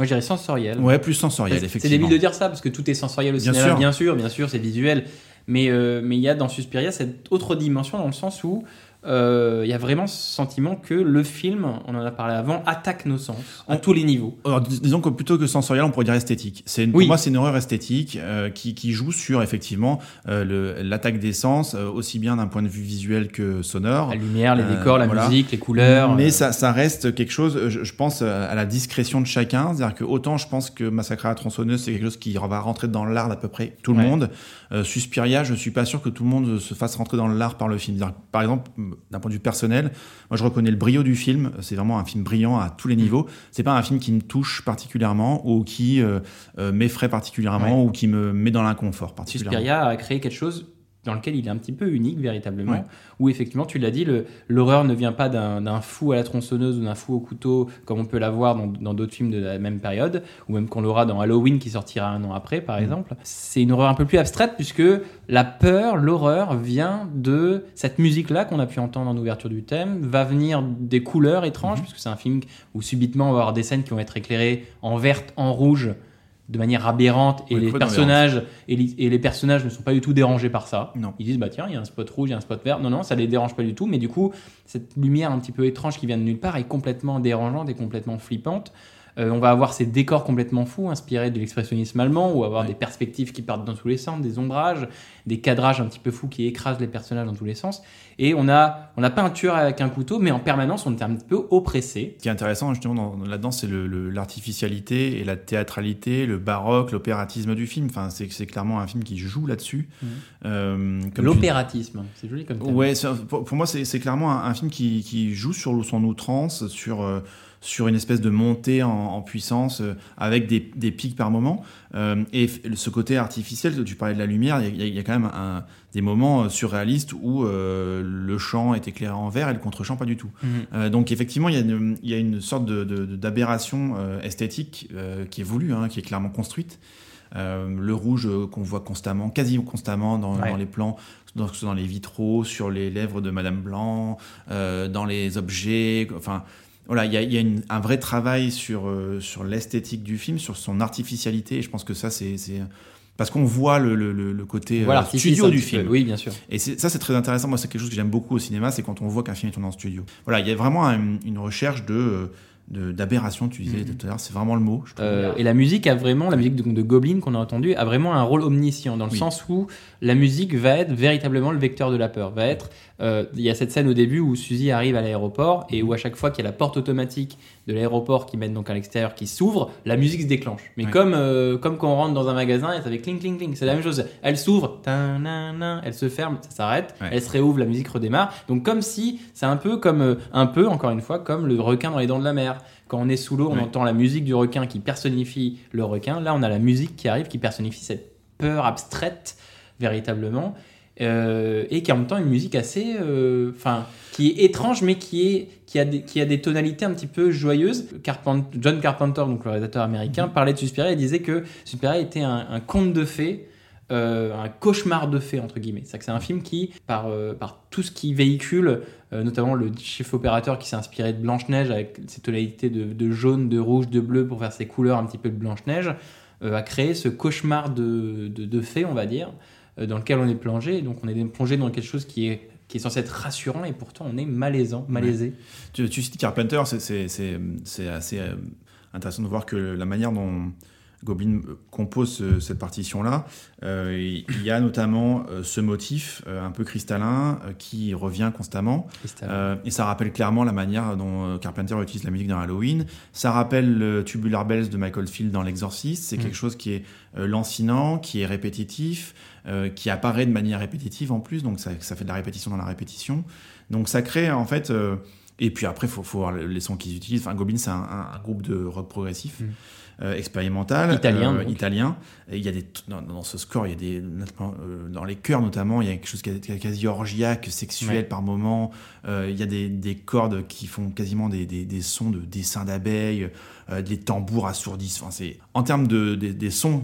je dirais sensoriel. ouais, plus sensorielle, C'est effectivement. débile de dire ça parce que tout est sensoriel au Bien cinéma, sûr. bien sûr, bien sûr, c'est visuel. Mais mais il y a dans Suspiria cette autre dimension dans le sens où il y a vraiment ce sentiment que le film, on en a parlé avant, attaque nos sens à On- tous les niveaux. Alors, dis- disons que plutôt que sensoriel, on pourrait dire esthétique. C'est Oui. Pour moi, c'est une horreur esthétique euh, qui, qui joue sur effectivement euh, l'attaque des sens, euh, aussi bien d'un point de vue visuel que sonore. La lumière, les Euh, décors, la voilà. musique, les couleurs. Mais euh, ça, ça reste quelque chose, je, je pense, euh, à la discrétion de chacun. C'est-à-dire que autant je pense que Massacre à la tronçonneuse, c'est quelque chose qui va rentrer dans l'art d'à peu près tout le Ouais. monde. Euh, Suspiria, je suis pas sûr que tout le monde se fasse rentrer dans l'art par le film. Par exemple, d'un point de vue personnel, moi je reconnais le brio du film. C'est vraiment un film brillant à Mm. tous les niveaux. C'est pas un film qui me touche particulièrement ou qui euh, euh, m'effraie particulièrement ou qui me met dans l'inconfort particulièrement. Suspiria a créé quelque chose dans lequel il est un petit peu unique véritablement, Ouais. où effectivement, tu l'as dit, l'horreur ne vient pas d'un fou à la tronçonneuse ou d'un fou au couteau, comme on peut l'avoir dans d'autres films de la même période, ou même qu'on l'aura dans Halloween qui sortira un an après, Mm. par exemple. C'est une horreur un peu plus abstraite, puisque la peur, l'horreur vient de cette musique-là qu'on a pu entendre en ouverture du thème, va venir des couleurs Mm-hmm. étranges, puisque c'est un film où subitement on va avoir des scènes qui vont être éclairées en verte, en rouge, de manière aberrante, et Oui, les personnages et les, et les personnages ne sont pas du tout dérangés par ça. Non. Ils disent bah tiens il y a un spot rouge, il y a un spot vert. Non non ça les dérange pas du tout. Mais du coup cette lumière un petit peu étrange qui vient de nulle part est complètement dérangeante et complètement flippante. Euh, on va avoir ces décors complètement fous, inspirés de l'expressionnisme allemand, ou avoir Ouais. des perspectives qui partent dans tous les sens, des ombrages, des cadrages un petit peu fous qui écrasent les personnages dans tous les sens. Et on a, on n'a pas un tueur avec un couteau, mais en permanence on est un petit peu oppressé. Ce qui est intéressant justement dans- là-dedans, c'est le- le- l'artificialité et la théâtralité, le baroque, l'opératisme du film. Enfin, c'est clairement un film qui joue là-dessus. Mhm. Euh, tu- L'opératisme, c'est joli comme terme. Ouais, pour, pour moi, c'est c'est clairement un, un film qui, qui joue sur son outrance, sur, euh, sur une espèce de montée en, en puissance euh, avec des, des pics par moment. Euh, et ce côté artificiel, tu parlais de la lumière, il y a, il y a quand même un- des moments euh, surréalistes où euh, le champ est éclairé en vert et le contre-champ pas du tout. Mhm. Donc effectivement, il y a une, il y a une sorte de- de- de- d'aberration euh, esthétique qui est voulue, hein, qui est clairement construite. Le rouge qu'on voit constamment, quasi constamment dans, Ouais. dans les plans, dans, dans les vitraux, sur les lèvres de Madame Blanc, euh, dans les objets. Enfin, voilà, il y a, il y a une- un vrai travail sur, euh, sur l'esthétique du film, sur son artificialité. Et je pense que ça, c'est parce qu'on voit le, le- le- le côté Voilà, euh, studio du peu. film. Oui, bien sûr. Et ça, c'est très intéressant. Moi, c'est quelque chose que j'aime beaucoup au cinéma, c'est quand on voit qu'un film est tourné en studio. Voilà, il y a vraiment un- une recherche de euh, de- d'aberration, tu disais tout à l'heure, c'est vraiment le mot. Je. Euh, et la musique a vraiment, la musique de, de Goblin qu'on a entendue, a vraiment un rôle omniscient, dans le Oui. sens où la musique va être véritablement le vecteur de la peur. Va être, euh, il y a cette scène au début où Suzy arrive à l'aéroport et où à chaque fois qu'il y a la porte automatique de l'aéroport qui mène donc à l'extérieur qui s'ouvre, la musique se déclenche. Mais Ouais. comme, euh, comme quand on rentre dans un magasin et ça fait cling cling cling, c'est la même chose. Elle s'ouvre, elle se ferme, ça s'arrête, Ouais. elle se réouvre, la musique redémarre. Donc comme si, c'est un peu comme, euh, un peu encore une fois, comme le requin dans les dents de la mer. Quand on est sous l'eau, on Ouais. entend la musique du requin qui personnifie le requin. Là, on a la musique qui arrive, qui personnifie cette peur abstraite, véritablement. Euh, et qui est en même temps une musique assez. euh, Enfin, qui est étrange, mais qui, est, qui, a des, qui a des tonalités un petit peu joyeuses. Carpent- John Carpenter, donc le réalisateur américain, parlait de Suspiria et disait que Suspiria était un, un conte de fées. euh, un cauchemar de fées entre guillemets. C'est que c'est un film qui, par, par tout ce qui véhicule, notamment le chef opérateur qui s'est inspiré de Blanche Neige avec ses tonalités de, de jaune, de rouge, de bleu pour faire ses couleurs un petit peu de Blanche Neige, a créé ce cauchemar de, de, de fées, on va dire, dans lequel on est plongé. Donc on est plongé dans quelque chose qui est qui est censé être rassurant et pourtant on est malaisant, malaisé. Tu, tu cites Carpenter, c'est assez euh, intéressant de voir que la manière dont Goblin euh, compose ce- cette partition-là, euh, il y a notamment euh, ce motif euh, un peu cristallin qui revient constamment. Et ça rappelle clairement la manière dont Carpenter utilise la musique dans Halloween. Ça rappelle le Tubular Bells de Michael Field dans L'Exorciste. C'est Mm. quelque chose qui est lancinant, qui est répétitif, qui apparaît de manière répétitive en plus. Donc ça, ça fait de la répétition dans la répétition. Donc ça crée en fait. et puis après, il faut, faut voir le- les sons qu'ils utilisent. Enfin, Goblin, c'est un, un- un groupe de rock progressif. Mm. Euh, expérimental Italien, euh, donc. italien et il y a des dans, dans ce score il y a des euh, dans les chœurs notamment il y a quelque chose qui est quasi orgiaque sexuel Ouais. par moment il y a des, des cordes qui font quasiment des, des, des sons de dessins d'abeilles, des tambours. Enfin, c'est en termes de, des- des sons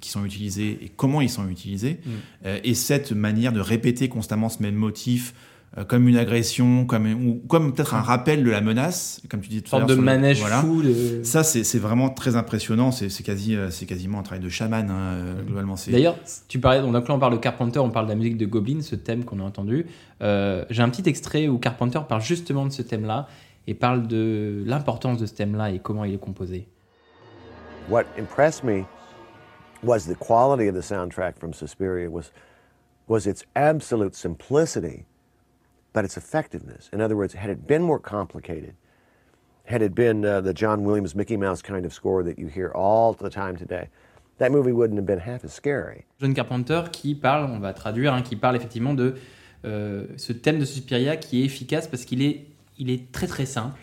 qui sont utilisés et comment ils sont utilisés, Mm. et cette manière de répéter constamment ce même motif. Euh, comme une agression, comme, ou comme peut-être un rappel de la menace, comme tu Une tout à sorte l'heure. de le- manège voilà. fou. de- Ça, c'est vraiment très impressionnant. C'est quasi, euh, c'est quasiment un travail de chaman, hein, euh, globalement. C'est- D'ailleurs, tu parlais, donc là on parle de Carpenter, on parle de la musique de Goblin, ce thème qu'on a entendu. Euh, J'ai un petit extrait où Carpenter parle justement de ce thème-là et parle de l'importance de ce thème-là et comment il est composé. What impressed me was the quality of the soundtrack from Suspiria was was its absolute simplicity, but its effectiveness. In other words, had it been more complicated, had it been uh, the John Williams Mickey Mouse kind of score that you hear all the time today, that movie wouldn't have been half as scary. John Carpenter qui parle, on va traduire, hein, qui parle effectivement de euh, ce thème de Suspiria qui est efficace parce qu'il est, il est très très simple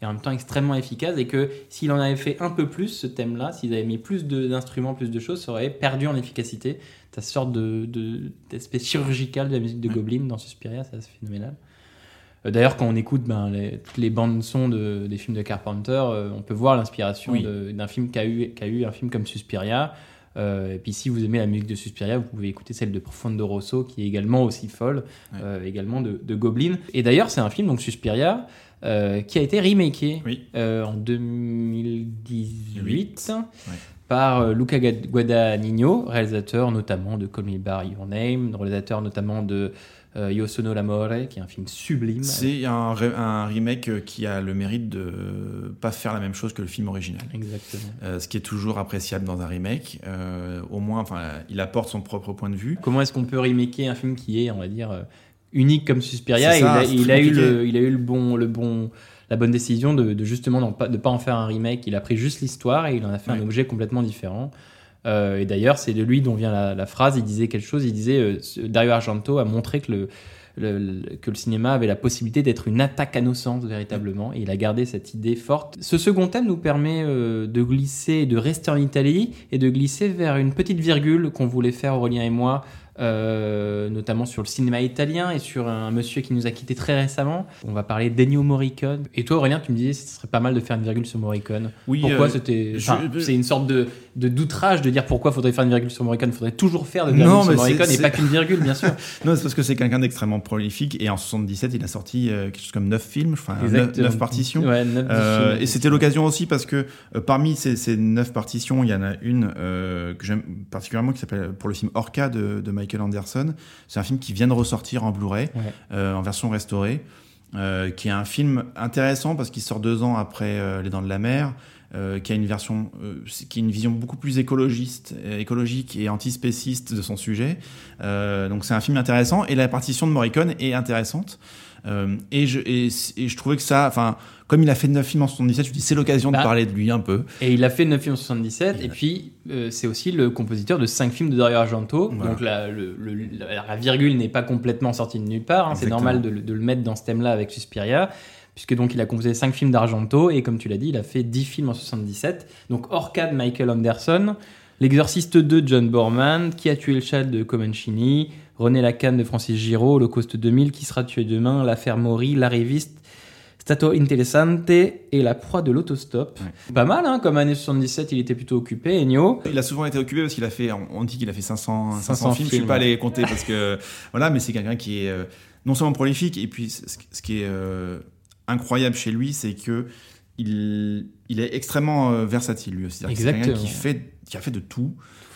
et en même temps extrêmement efficace et que s'il en avait fait un peu plus ce thème-là, s'ils avaient mis plus de- d'instruments, plus de choses, ça aurait perdu en efficacité. T'as ce sorte de, de- d'aspect chirurgical de la musique de Goblin dans Suspiria, c'est assez phénoménal. Euh, D'ailleurs, quand on écoute ben, les- toutes les bandes son de, des films de Carpenter, euh, on peut voir l'inspiration Oui. de- d'un film qu'a eu, qu'a eu un film comme Suspiria. Euh, et puis si vous aimez la musique de Suspiria, vous pouvez écouter celle de Profondo Rosso, qui est également aussi folle, Ouais. euh, également de, de Goblin. Et d'ailleurs, c'est un film, donc Suspiria, euh, qui a été remaké Oui. en 2018 Huit. par Luca Guadagnino, réalisateur notamment de Call Me By Your Name, réalisateur notamment de euh, Io Sono l'amore, qui est un film sublime. C'est un, re- un remake euh, qui a le mérite de pas faire la même chose que le film original. Exactement. Euh, ce qui est toujours appréciable dans un remake. Euh, au moins, enfin, il apporte son propre point de vue. Comment est-ce qu'on peut remaker un film qui est, on va dire, unique comme Suspiria ça, il, a, il eu le, il a eu le bon, le bon, la bonne décision de, de justement ne pas, de pas en faire un remake. Il a pris juste l'histoire et il en a fait un objet complètement différent. Euh, et d'ailleurs, c'est de lui dont vient la, la phrase. Il disait quelque chose. Il disait euh, Dario Argento a montré que le, que le cinéma avait la possibilité d'être une attaque à nos sens véritablement. Et il a gardé cette idée forte. Ce second thème nous permet euh, de glisser, de rester en Italie et de glisser vers une petite virgule qu'on voulait faire Aurélien et moi. euh, notamment sur le cinéma italien et sur un monsieur qui nous a quitté très récemment. On va parler d'Ennio Morricone. Et toi, Aurélien, tu me disais que ce serait pas mal de faire une virgule sur Morricone. Oui, Pourquoi euh, c'était. je- enfin, je- C'est une sorte de, de d'outrage de dire pourquoi faudrait faire une virgule sur Morricone. Faudrait toujours faire de virgule Non, sur Morricone et pas qu'une virgule, bien sûr. [LAUGHS] Non, c'est parce que c'est quelqu'un d'extrêmement prolifique et en 77, il a sorti euh, quelque chose comme 9 films, enfin 9, Exactement. partitions. Ouais, neuf Euh, films. et c'était l'occasion aussi parce que euh, parmi ces, ces neuf partitions, il y en a une que j'aime particulièrement qui s'appelle pour le film Orca de, de Michael Anderson. C'est un film qui vient de ressortir en Blu-ray Ouais. en version restaurée, qui est un film intéressant parce qu'il sort deux ans après Les Dents de la Mer. Euh, qui a une version, euh, qui a une vision beaucoup plus écologiste, euh, écologique et antispéciste de son sujet. Donc c'est un film intéressant et la partition de Morricone est intéressante. Et, je, et, et je trouvais que ça, enfin, comme il a fait 9 films en 77, je me dis c'est l'occasion Bah. de parler de lui un peu. Et il a fait 9 films en 77, et puis euh, c'est aussi le compositeur de 5 films de Dario Argento. Voilà. Donc la, le- le- la- la virgule n'est pas complètement sortie de nulle part. hein. C'est normal de le mettre dans ce thème-là avec Suspiria, puisque donc il a composé 5 films d'Argento, et comme tu l'as dit, il a fait 10 films en 77. Donc Orca de Michael Anderson, L'Exorciste 2 de John Borman, Qui a tué le chat de Comencini, René Lacan de Francis Giraud, Holocauste 2000, Qui sera tué demain, L'affaire Maury, L'arriviste, Stato Interessante et La proie de l'autostop. Pas mal, hein, comme année 77, il était plutôt occupé, Ennio. Il a souvent été occupé parce qu'il a fait, on dit qu'il a fait 500, 500, 500 films. Je films, suis pas ouais. allé compter parce que [LAUGHS] voilà, mais c'est quelqu'un qui est euh, non seulement prolifique et puis ce, ce qui est euh, incroyable chez lui, c'est que il, il est extrêmement euh, versatile lui aussi. C'est quelqu'un qui fait, qui a fait de tout.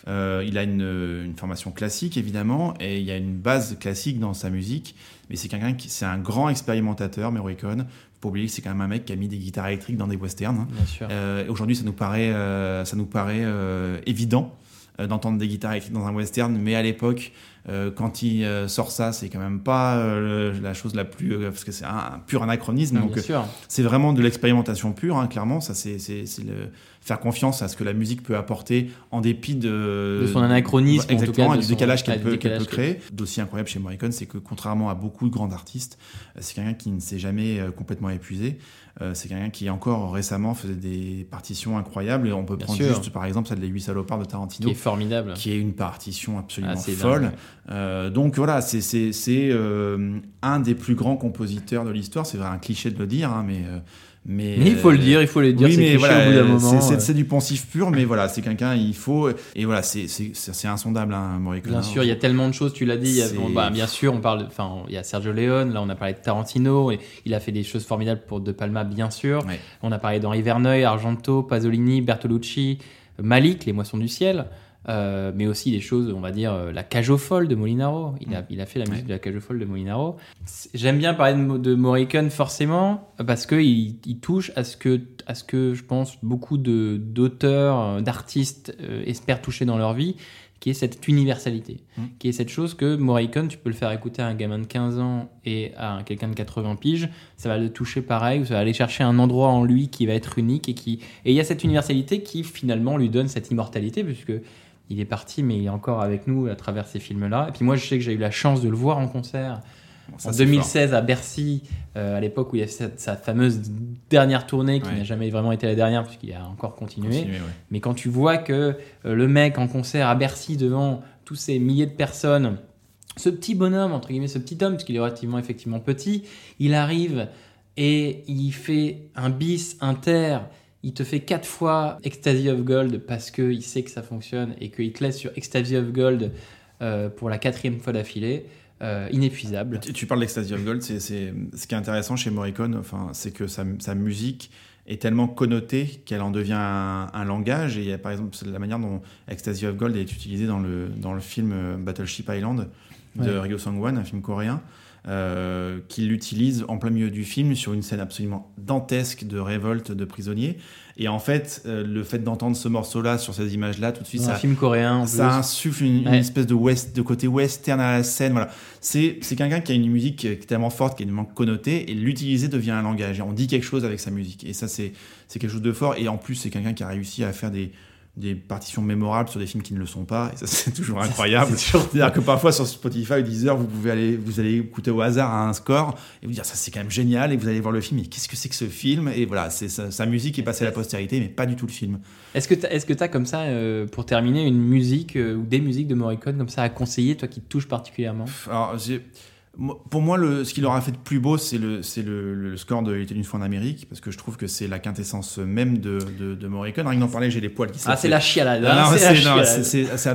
Euh, il a une, une formation classique évidemment et il y a une base classique dans sa musique, mais c'est quelqu'un qui c'est un grand expérimentateur, Morricone. faut pas oublier que c'est quand même un mec qui a mis des guitares électriques dans des westerns. hein. Bien sûr. Euh, Aujourd'hui, ça nous paraît, euh, ça nous paraît euh, évident euh, d'entendre des guitares électriques dans un western, mais à l'époque, euh, quand il euh, sort ça, c'est quand même pas euh, la chose la plus, euh, parce que c'est un, un pur anachronisme. Non, donc, euh, sûr. c'est vraiment de l'expérimentation pure, hein, clairement. Ça, c'est le faire confiance à ce que la musique peut apporter en dépit de, De son anachronisme, en tout exactement, cas, et du son- décalage ah, qu'elle du peut, décalage qu'elle peut créer. D'aussi incroyable chez Morricone, c'est que contrairement à beaucoup de grands artistes, euh, c'est quelqu'un qui ne s'est jamais euh, complètement épuisé. Euh, c'est quelqu'un qui encore récemment faisait des partitions incroyables. Et on peut Bien prendre sûr. juste par exemple celle des Huit salopards de Tarantino, Qui est formidable. qui est une partition absolument Ah, folle. dingue. Euh, donc voilà, c'est euh, un des plus grands compositeurs de l'histoire. C'est vrai un cliché de le dire, hein, mais euh, mais Mais il faut le dire, il faut le dire. oui, c'est voilà, du poncif pur, mais voilà, c'est quelqu'un, il faut et voilà, c'est insondable, hein, Morricone. Bien sûr, il y a tellement de choses, tu l'as dit. il y a- C'est- bon, bah, bien sûr, on parle, enfin, il y a Sergio Leone, là on a parlé de Tarantino, et il a fait des choses formidables pour De Palma, bien sûr. Ouais. On a parlé d'Henri Verneuil, Argento, Pasolini, Bertolucci, Malik, Les Moissons du Ciel, euh, mais aussi des choses, on va dire, euh, la cage aux folles de Molinaro. Il a, il a fait la musique de la cage aux folles de Molinaro. J'aime bien parler de, de Morricone forcément, parce qu'il il touche à ce que, à ce que je pense beaucoup d'auteurs, euh, d'artistes euh, espèrent toucher dans leur vie, qui est cette universalité, Mm. qui est cette chose que Morricone, tu peux le faire écouter à un gamin de 15 ans et à un- quelqu'un de 80 piges, ça va le toucher pareil, ou ça va aller chercher un endroit en lui qui va être unique et qui et il y a cette universalité qui finalement lui donne cette immortalité puisque il est parti mais il est encore avec nous à travers ces films-là. Et puis moi je sais que j'ai eu la chance de le voir en concert Bon, ça, en c'est 2016 à Bercy, euh, à l'époque où il y a cette, sa fameuse dernière tournée qui Ouais. n'a jamais vraiment été la dernière puisqu'il a encore continué. Ouais. Mais quand tu vois que euh, le mec en concert à Bercy devant tous ces milliers de personnes, ce petit bonhomme, entre guillemets, ce petit homme, parce qu'il est relativement effectivement petit, il arrive et il fait un bis inter, il te fait quatre fois Ecstasy of Gold parce qu'il sait que ça fonctionne et qu'il te laisse sur Ecstasy of Gold euh, pour la quatrième fois d'affilée, euh, inépuisable. Tu, tu parles d'Ecstasy of Gold, c'est ce qui est intéressant chez Morricone, enfin, c'est que sa, sa musique est tellement connotée qu'elle en devient un, un langage. Et il y a, par exemple, c'est la manière dont Ecstasy of Gold est utilisé dans le, dans le film euh, Battleship Island de Ouais. Ryo Sang-won, un film coréen, euh, qui l'utilise en plein milieu du film sur une scène absolument dantesque de révolte de prisonniers. Et en fait, euh, le fait d'entendre ce morceau-là sur ces images-là, tout de suite, Dans ça, un film coréen en ça plus. insuffle une, espèce de, west, de côté western à la scène. Voilà. C'est c'est quelqu'un qui a une musique qui est tellement forte, qui est tellement connotée, et l'utiliser devient un langage. Et on dit quelque chose avec sa musique. Et ça, c'est c'est quelque chose de fort. Et en plus, c'est quelqu'un qui a réussi à faire des, des partitions mémorables sur des films qui ne le sont pas. Et ça, [LAUGHS] c'est toujours incroyable. [LAUGHS] C'est-à-dire que parfois sur Spotify ou Deezer, vous pouvez aller, vous allez écouter au hasard un score et vous dire ça c'est quand même génial et vous allez voir le film. Mais qu'est-ce que c'est que ce film? Et voilà, c'est sa, sa musique est passée à la postérité, mais pas du tout le film. Est-ce que tu est-ce que as comme ça, euh, pour terminer, une musique euh, ou des musiques de Morricone comme ça à conseiller, toi qui te touche particulièrement? Alors, j'ai- pour moi, le, ce qui leur a fait de plus beau, c'est le, c'est le, le score de Il était une fois en Amérique, parce que je trouve que c'est la quintessence même de, de, de Morricone. Rien que d'en parler, j'ai les poils qui Ah, c'est la chialade.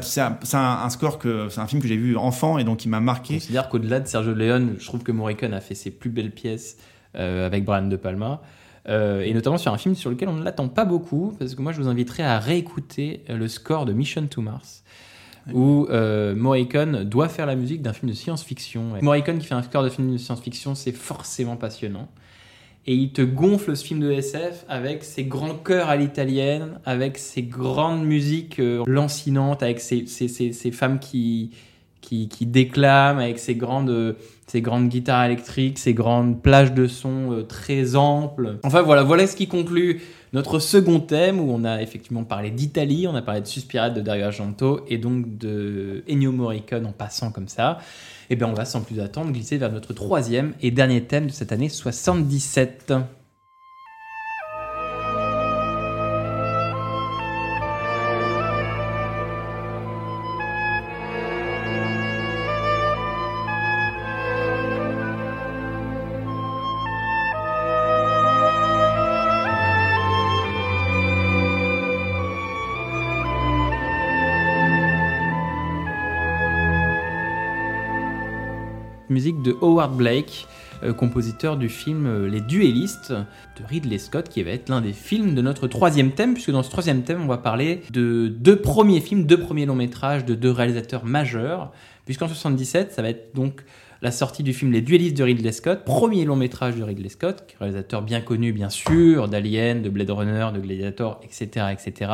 c'est un- score que c'est un film que j'ai vu enfant et donc qui m'a marqué. considère qu'au-delà de Sergio Leone, je trouve que Morricone a fait ses plus belles pièces euh, avec Brian De Palma. Euh, et notamment sur un film sur lequel on ne l'attend pas beaucoup, parce que moi je vous inviterai à réécouter euh, le score de Mission to Mars, où euh, Morricone doit faire la musique d'un film de science-fiction. Morricone qui fait un score de film de science-fiction, c'est forcément passionnant. Et il te gonfle ce film de SF avec ses grands chœurs à l'italienne, avec ses grandes musiques euh, lancinantes, avec ses, femmes qui, qui, qui déclament, avec ses grandes, euh, ses grandes guitares électriques, ses grandes plages de son euh, très amples. Enfin voilà, voilà ce qui conclut notre second thème où on a effectivement parlé d'Italie, on a parlé de Suspirat de Dario Argento et donc de Ennio Morricone en passant comme ça. Et bien on va sans plus attendre glisser vers notre troisième et dernier thème de cette année 77. De Howard Blake, euh, compositeur du film euh, Les Duellistes de Ridley Scott, qui va être l'un des films de notre troisième thème, puisque dans ce troisième thème, on va parler de deux premiers films, deux premiers longs métrages de deux réalisateurs majeurs, Puisqu'en 77, ça va être donc la sortie du film Les Duellistes de Ridley Scott, premier long métrage de Ridley Scott, réalisateur bien connu bien sûr, d'Alien, de Blade Runner, de Gladiator, etc. etc.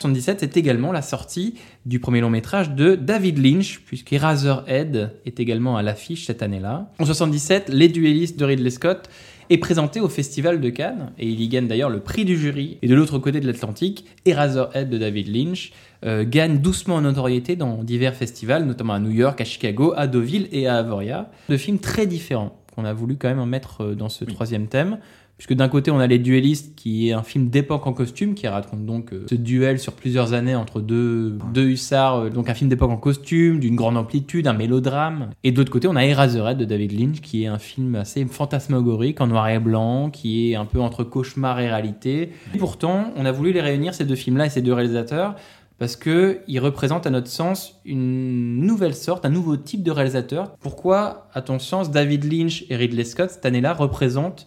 77, c'est également la sortie du premier long métrage de David Lynch, puisqu'Eraserhead est également à l'affiche cette année-là. En 77, Les Duellistes de Ridley Scott est présenté au Festival de Cannes, et il y gagne d'ailleurs le prix du jury. Et de l'autre côté de l'Atlantique, Eraserhead de David Lynch euh, gagne doucement en notoriété dans divers festivals, notamment à New York, à Chicago, à Deauville et à Avoria. Deux films très différents qu'on a voulu quand même en mettre euh, dans ce troisième thème. Puisque d'un côté, on a Les Duellistes, qui est un film d'époque en costume, qui raconte donc euh, ce duel sur plusieurs années entre deux, deux hussards, euh, donc un film d'époque en costume, d'une grande amplitude, un mélodrame. Et de l'autre côté, on a Eraserhead de David Lynch, qui est un film assez fantasmagorique, en noir et blanc, qui est un peu entre cauchemar et réalité. Et pourtant, on a voulu les réunir, ces deux films-là et ces deux réalisateurs, parce que ils représentent à notre sens une nouvelle sorte, un nouveau type de réalisateur. Pourquoi, à ton sens, David Lynch et Ridley Scott cette année-là représentent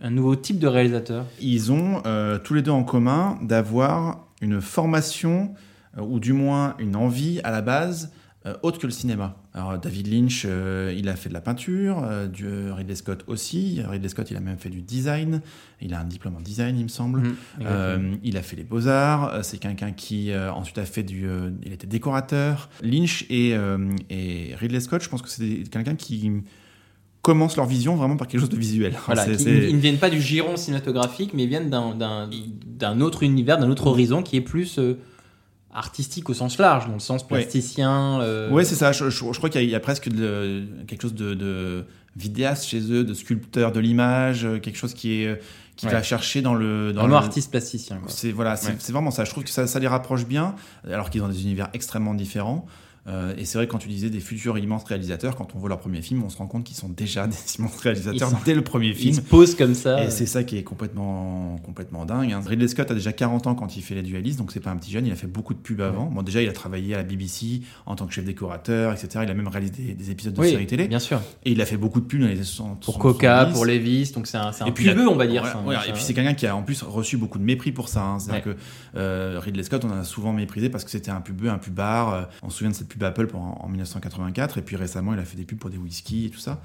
un nouveau type de réalisateur? Ils ont euh, tous les deux en commun d'avoir une formation, euh, ou du moins une envie à la base, autre que le cinéma. Alors David Lynch, euh, il a fait de la peinture, euh, du, Ridley Scott aussi. Ridley Scott, il a même fait du design. Il a un diplôme en design, il me semble. Euh, il a fait les beaux-arts. Euh, C'est quelqu'un qui euh, ensuite a fait du... euh, il était décorateur. Lynch et, euh, et Ridley Scott, je pense que c'est quelqu'un qui commence leur vision vraiment par quelque chose de visuel. Voilà, ils ne viennent pas du giron cinématographique, mais ils viennent d'un- d'un d'un autre univers, d'un autre horizon qui est plus euh, artistique au sens large, dans le sens plasticien. euh, Ouais, c'est ça. Je, je- je crois qu'il y, a- il y a presque de- quelque chose de, de vidéaste chez eux, de sculpteur de l'image, euh, quelque chose qui est qui Ouais. va chercher dans le dans Vraiment le- artiste plasticien. C'est voilà, c'est Ouais. c'est vraiment ça. Je trouve que ça, ça les rapproche bien, alors qu'ils ont des univers extrêmement différents. Euh, et c'est vrai que quand tu disais des futurs immenses réalisateurs, quand on voit leur premier film, on se rend compte qu'ils sont déjà [LAUGHS] des immenses réalisateurs Ils sont- dès le premier Ils film. se posent comme ça. Et c'est ça qui est complètement, complètement dingue. hein. Ridley Scott a déjà 40 ans quand il fait Les Dualistes, donc c'est pas un petit jeune. Il a fait beaucoup de pubs avant. Bon, déjà, il a travaillé à la BBC en tant que chef décorateur, etc. Il a même réalisé des, des épisodes de oui, séries télé. bien sûr. Et il a fait beaucoup de pubs dans les années 60. Pour Coca, 70. pour Levis, donc c'est un, un pubeux, on va dire. Ça. et puis c'est quelqu'un qui a en plus reçu beaucoup de mépris pour ça. hein. C'est-à-dire que euh, Ridley Scott, on en a souvent méprisé parce que c'était un pubeux, un pubard. Euh, on se souvient de cette pub Apple pour- en, en 1984. Et puis récemment, il a fait des pubs pour des whisky et tout ça.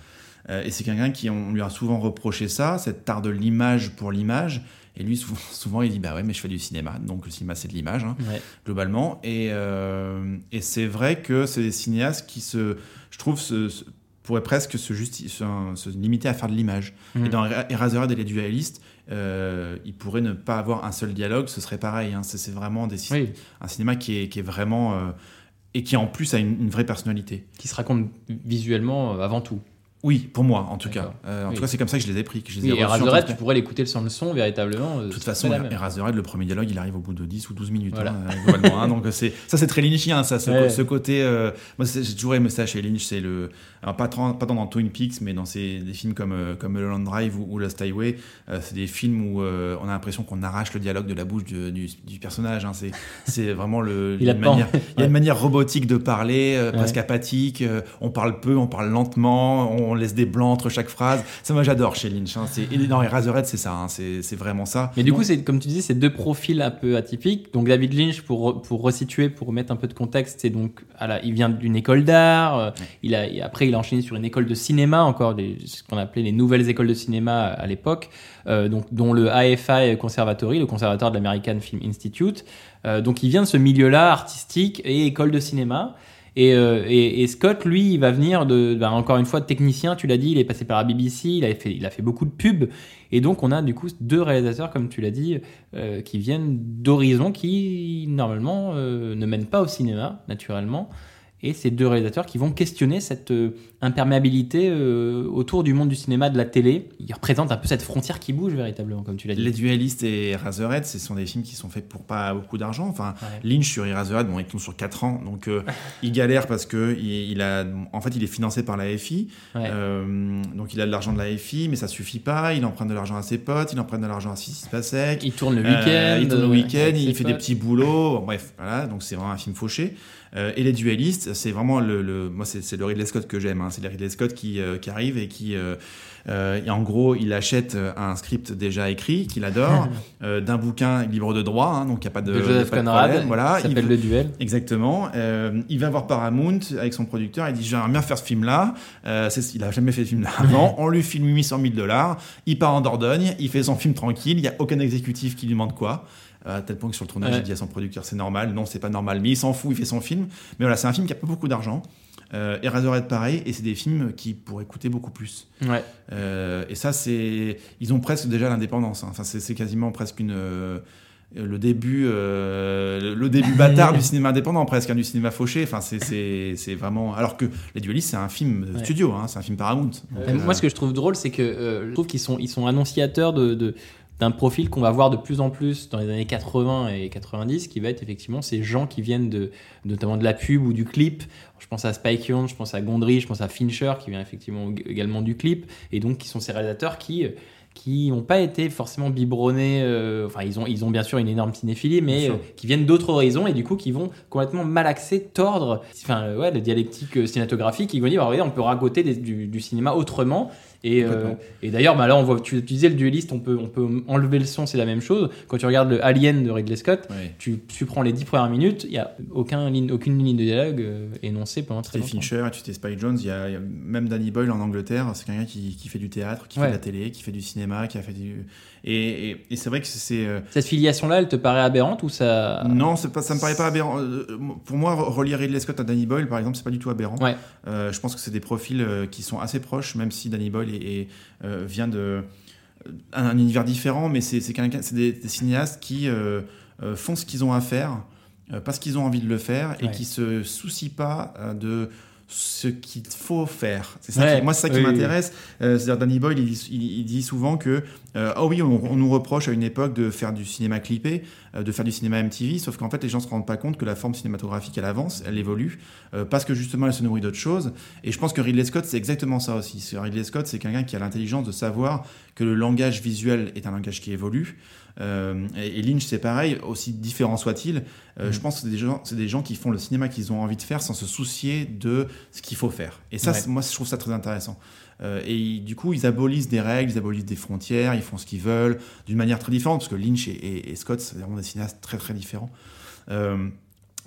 Euh, et c'est quelqu'un qui, on lui a souvent reproché ça, cette art de l'image pour l'image. Et lui, souvent, [LAUGHS] souvent, il dit Bah ouais, mais je fais du cinéma. Donc le cinéma, c'est de l'image. hein Ouais. globalement. Et, euh, et c'est vrai que c'est des cinéastes qui se, je trouve, se, se- pourraient presque se, se, se limiter à faire de l'image. Mhm. Et dans Era- Eraserhead et les dualistes, euh, ils pourraient ne pas avoir un seul dialogue, ce serait pareil. hein. C'est vraiment des, Oui, un cinéma qui est, qui est vraiment. euh, et qui en plus a une, vraie personnalité. qui se raconte visuellement euh, avant tout. Oui, pour moi en tout cas. Euh, en Oui. tout cas, c'est comme ça que je les ai pris. Que je les ai et Razorhead, tu pourrais l'écouter sans le son, véritablement. euh, De toute façon. Eraserhead, le premier dialogue, il arrive au bout de 10 ou 12 minutes. Voilà. hein, euh, globalement, hein. donc c'est ça, c'est très lynchien, ça, ce, Ouais. ce côté. euh, moi, j'ai toujours aimé ça chez Lynch. C'est le, alors pas, tant- pas tant dans Twin Peaks, mais dans ces, des films comme euh, comme Mulholland Drive ou, ou Lost Highway. c'est des films où on a l'impression qu'on arrache le dialogue de la bouche du, du, du personnage. hein. C'est [LAUGHS] c'est vraiment le. Il a une manière, il y a une manière robotique de parler, euh, Ouais. presque apathique. on parle peu, on parle lentement, on laisse des blancs entre chaque phrase. Ça, moi, j'adore chez Lynch. hein. C'est, et non, Eraserhead, c'est ça. hein. C'est vraiment ça. Mais du coup, c'est comme tu dis, c'est deux profils un peu atypiques. Donc David Lynch, pour pour resituer, pour mettre un peu de contexte, c'est donc à la- il vient d'une école d'art. euh, Il a et après il a enchaîné sur une école de cinéma, encore des, ce qu'on appelait les nouvelles écoles de cinéma à l'époque, euh, donc dont le AFI Conservatory, le conservatoire de l'American Film Institute. Euh, donc il vient de ce milieu-là artistique et école de cinéma. Et, euh, et, Scott, lui, il va venir de, ben, encore une fois, technicien, tu l'as dit, il est passé par la BBC, il a, fait, il a fait beaucoup de pubs. Et donc, on a du coup deux réalisateurs, comme tu l'as dit, euh, qui viennent d'horizons qui, normalement, euh, ne mènent pas au cinéma, naturellement. Et ces deux réalisateurs qui vont questionner cette euh, imperméabilité euh, autour du monde du cinéma, de la télé. Ils représentent un peu cette frontière qui bouge véritablement, comme tu l'as dit. Les Dualistes et Eraserhead, ce sont des films qui sont faits pour pas beaucoup d'argent. Enfin, Ouais. Lynch sur Eraserhead, bon, il tourne sur 4 ans, donc euh, [LAUGHS] il galère parce que il, il a, en fait, il est financé par la FI, Ouais. Euh, donc il a de l'argent de la FI, mais ça suffit pas. Il emprunte de l'argent à ses potes, il emprunte de l'argent à Sissi Spacek. Il tourne le Euh, week-end. il tourne le euh, week-end, il fait des petits boulots. Bon, bref, voilà, donc c'est vraiment un film fauché. Euh, et les dualistes, c'est vraiment le, le- moi c'est le Ridley Scott que j'aime. hein. C'est le Ridley Scott qui euh, qui arrive et qui euh, euh, et en gros il achète un script déjà écrit qu'il adore [LAUGHS] d'un bouquin libre de droit, hein, donc il y a pas de, de Joseph Conrad, voilà. s'appelle Le Duel. Exactement. Il va voir Paramount avec son producteur. Il dit J'aimerais bien faire ce film-là. Euh, c'est- il a jamais fait ce film-là [LAUGHS] avant. On lui filme 800 000 dollars. Il part en Dordogne. Il fait son film tranquille. Il n'y a aucun exécutif qui lui demande quoi. Euh, à tel point que sur le tournage, Ouais. il dit à son producteur C'est normal. Non, c'est pas normal. Mais il s'en fout. Il fait son film. Mais voilà, c'est un film qui a pas beaucoup d'argent. Euh, Eraserhead, pareil. Et c'est des films qui pourraient coûter beaucoup plus. Ouais. Euh, et ça, c'est. Ils ont presque déjà l'indépendance. hein. Enfin, c'est quasiment presque une. euh, le début, le début [LAUGHS] bâtard du cinéma indépendant, presque, hein, du cinéma fauché. Enfin, c'est- c'est c'est vraiment. Alors que Les Duelistes, c'est un film Ouais. studio, hein, c'est un film Paramount. Donc, Et Moi, ce que je trouve drôle, c'est que je trouve qu'ils sont, ils sont annonciateurs de, de- d'un profil qu'on va voir de plus en plus dans les années 80 et 90, qui va être effectivement ces gens qui viennent de, notamment de la pub ou du clip. Je pense à Spike Jonze, je pense à Gondry, je pense à Fincher, qui vient effectivement également du clip, et donc qui sont ces réalisateurs qui euh, qui n'ont pas été forcément biberonnés, euh, enfin ils ont, ils ont bien sûr une énorme cinéphilie, mais euh, qui viennent d'autres horizons et du coup qui vont complètement malaxer, tordre, enfin ouais, le dialectique cinématographique, ils vont dire, bah, regardez, on peut ragoter des- du, du cinéma autrement. Et, euh, et d'ailleurs, bah, là, on voit, tu, tu disais le dueliste, on peut, on peut enlever le son, c'est la même chose. Quand tu regardes le Alien de Ridley Scott, tu, tu prends les dix premières minutes, il n'y a aucun ligne, aucune ligne de dialogue euh, énoncée pendant très longtemps. Fincher, et tu t'es Spike Jones, il y, a, il y a même Danny Boyle en Angleterre, c'est quelqu'un qui, qui fait du théâtre, qui Ouais. fait de la télé, qui fait du cinéma, qui a fait du. Et, et, et c'est vrai que c'est. euh, Cette filiation-là, elle te paraît aberrante ou ça Non, pas, ça me paraît pas aberrant. Euh, Pour moi, relier Ridley Scott à Danny Boyle, par exemple, c'est pas du tout aberrant. Ouais. Euh, je pense que c'est des profils euh, qui sont assez proches, même si Danny Boyle est, est, euh, vient de un, un univers différent, mais c'est des, des cinéastes qui euh, euh, font ce qu'ils ont à faire euh, parce qu'ils ont envie de le faire et Ouais. qui se soucient pas euh, de ce qu'il faut faire. C'est ça Ouais. qui- moi, c'est ça qui Oui, oui, m'intéresse. Euh, C'est-à-dire, Danny Boyle, il, dit- il- il dit souvent que, euh, ah oui, on, on nous reproche à une époque de faire du cinéma clippé, euh, de faire du cinéma MTV, sauf qu'en fait, les gens se rendent pas compte que la forme cinématographique, elle avance, elle évolue, euh, parce que justement, elle se nourrit d'autres choses. Et je pense que Ridley Scott, c'est exactement ça aussi. Ridley Scott, c'est quelqu'un qui a l'intelligence de savoir que le langage visuel est un langage qui évolue. Euh, et, et Lynch, c'est pareil, aussi différent soit-il. euh, Je pense que c'est des, gens, c'est des gens qui font le cinéma qu'ils ont envie de faire sans se soucier de ce qu'il faut faire. Et ça, Ouais. moi, je trouve ça très intéressant. Euh, et du coup, ils abolissent des règles, ils abolissent des frontières, ils font ce qu'ils veulent d'une manière très différente, parce que Lynch et, et- et Scott, c'est vraiment des cinéastes très très différents.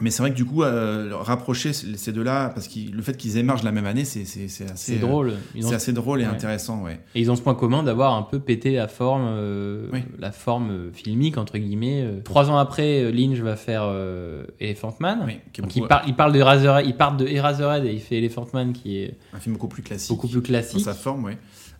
Mais c'est vrai que du coup, euh, rapprocher ces deux-là, parce que le fait qu'ils émergent la même année, c'est assez, drôle. Euh, c'est assez drôle et Ouais. intéressant, ouais. Et ils ont ce point commun d'avoir un peu pété la forme, euh, Oui. la forme filmique entre guillemets. Trois ans après, Lynch va faire euh, Elephant Man. Oui, qui beaucoup- il, parle, il parle de Eraserhead, il part de Eraserhead et il fait Elephant Man qui est un film beaucoup plus classique. beaucoup plus dans classique. sa forme, ouais.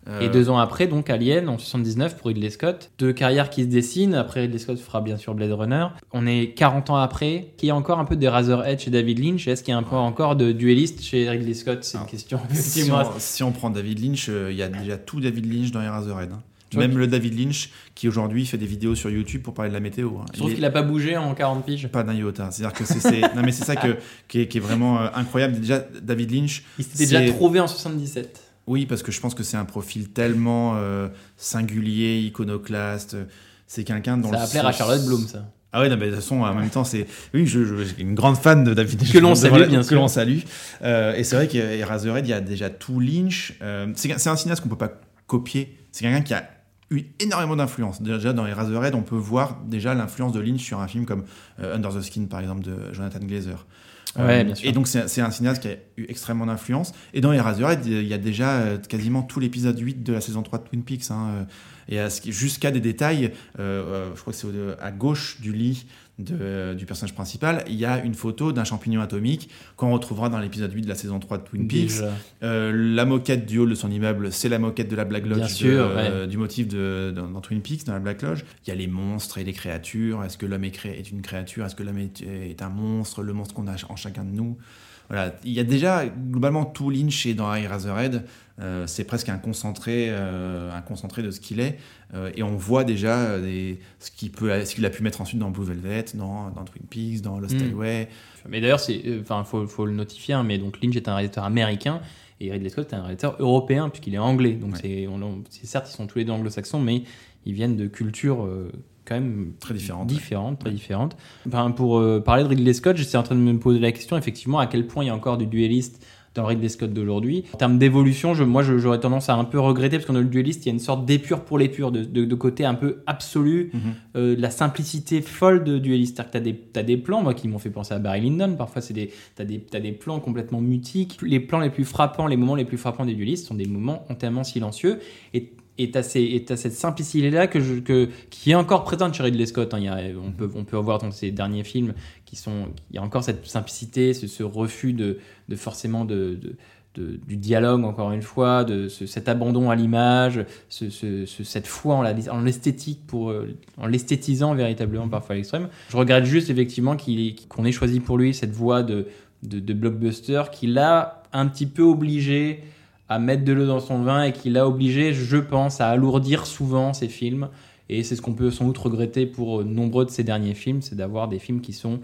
Euh, Et deux ans après, donc Alien en 79 pour Ridley Scott. Deux carrières qui se dessinent. Après, Ridley Scott fera bien sûr Blade Runner. On est 40 ans après. Qu'il y a encore un peu de Razorhead chez David Lynch Est-ce qu'il y a un peu encore de dueliste chez Ridley Scott C'est une question. Si on, si on prend David Lynch, euh, il y a déjà tout David Lynch dans Eraserhead. hein. Tu vois Même le David Lynch qui aujourd'hui fait des vidéos sur YouTube pour parler de la météo. hein. Je trouve qu'il a pas bougé en 40 piges. pas d'un iota. C'est-à-dire que c'est, non mais c'est ça [LAUGHS] que, qui, est, qui est vraiment euh, incroyable. Déjà, David Lynch. Il s'était déjà trouvé en 77. Oui, parce que je pense que c'est un profil tellement euh, singulier, iconoclaste. C'est quelqu'un dont Ça va plaire à Charlotte Bloom, ça. Ah ouais, non, mais de toute façon, en même temps, c'est. Oui, je, je, je suis une grande fan de David Lynch. Que l'on salue, bien que sûr. l'on salue. Euh, et c'est vrai qu'Eraserhead, il y a déjà tout Lynch. Euh, c'est c'est un cinéaste qu'on peut pas copier. C'est quelqu'un qui a eu énormément d'influence. Déjà, dans Eraserhead, on peut voir déjà l'influence de Lynch sur un film comme euh, Under the Skin, par exemple, de Jonathan Glazer. Ouais, bien sûr. Et donc, c'est c'est un cinéaste qui a eu extrêmement d'influence. Et dans Eraserhead, il y a déjà euh, quasiment tout l'épisode 8 de la saison 3 de Twin Peaks. hein, euh, et jusqu'à des détails, euh, euh, je crois que c'est à gauche du lit de- du personnage principal, il y a une photo d'un champignon atomique qu'on retrouvera dans l'épisode 8 de la saison 3 de Twin Peaks. Euh, la moquette du hall de son immeuble, c'est la moquette de la Black Lodge, Bien de- sûr, euh, du motif de, dans, dans Twin Peaks, dans la Black Lodge. Il y a les monstres et les créatures. Est-ce que l'homme est, une créature? Est-ce que l'homme est, est un monstre? Le monstre qu'on a en chacun de nous voilà, il y a déjà globalement tout Lynch et dans Eraserhead, euh, c'est presque un concentré, euh, un concentré de ce qu'il est, Euh, et on voit déjà euh, des- ce qu'il a pu mettre ensuite dans Blue Velvet, dans, dans Twin Peaks, dans Lost Mm. Highway. Mais d'ailleurs, euh, enfin, faut, faut le notifier, hein, mais donc Lynch est un réalisateur américain et Ridley Scott est un réalisateur européen puisqu'il est anglais. Donc Ouais. c'est, certes ils sont tous les deux anglo-saxons, mais ils viennent de cultures quand même Très différentes, différentes, très différentes. Enfin, pour euh, parler de Ridley Scott, j'étais en train de me poser la question, effectivement, à quel point il y a encore du dueliste dans le Ridley Scott d'aujourd'hui. En termes d'évolution, je, moi, j'aurais tendance à un peu regretter, parce que dans le dueliste, il y a une sorte d'épure pour l'épure, de, de, de côté un peu absolu, Mhm. euh, de la simplicité folle de dueliste. C'est-à-dire que des, t'as des plans, moi, qui m'ont fait penser à Barry Lyndon. Parfois, des, t'as des, plans complètement mutiques. Les plans les plus frappants, les moments les plus frappants des duelistes sont des moments entièrement silencieux. Et et t'as cette simplicité-là que je, que, qui est encore présente chez Ridley Scott. hein. Y a- on, peut, on peut voir dans ses derniers films qui sont. Il y a encore cette simplicité, ce, ce refus de, de forcément de, de- de- du dialogue, encore une fois, de ce- cet abandon à l'image, ce- ce- ce- cette foi en l'esthétique, pour euh, en l'esthétisant véritablement parfois à l'extrême. Je regrette juste effectivement qu'on ait choisi pour lui cette voie de, de, de blockbuster qui l'a un petit peu obligé à mettre de l'eau dans son vin et qui l'a obligé, je pense, à alourdir souvent ses films. Et c'est ce qu'on peut sans doute regretter pour euh, nombreux de ses derniers films, c'est d'avoir des films qui sont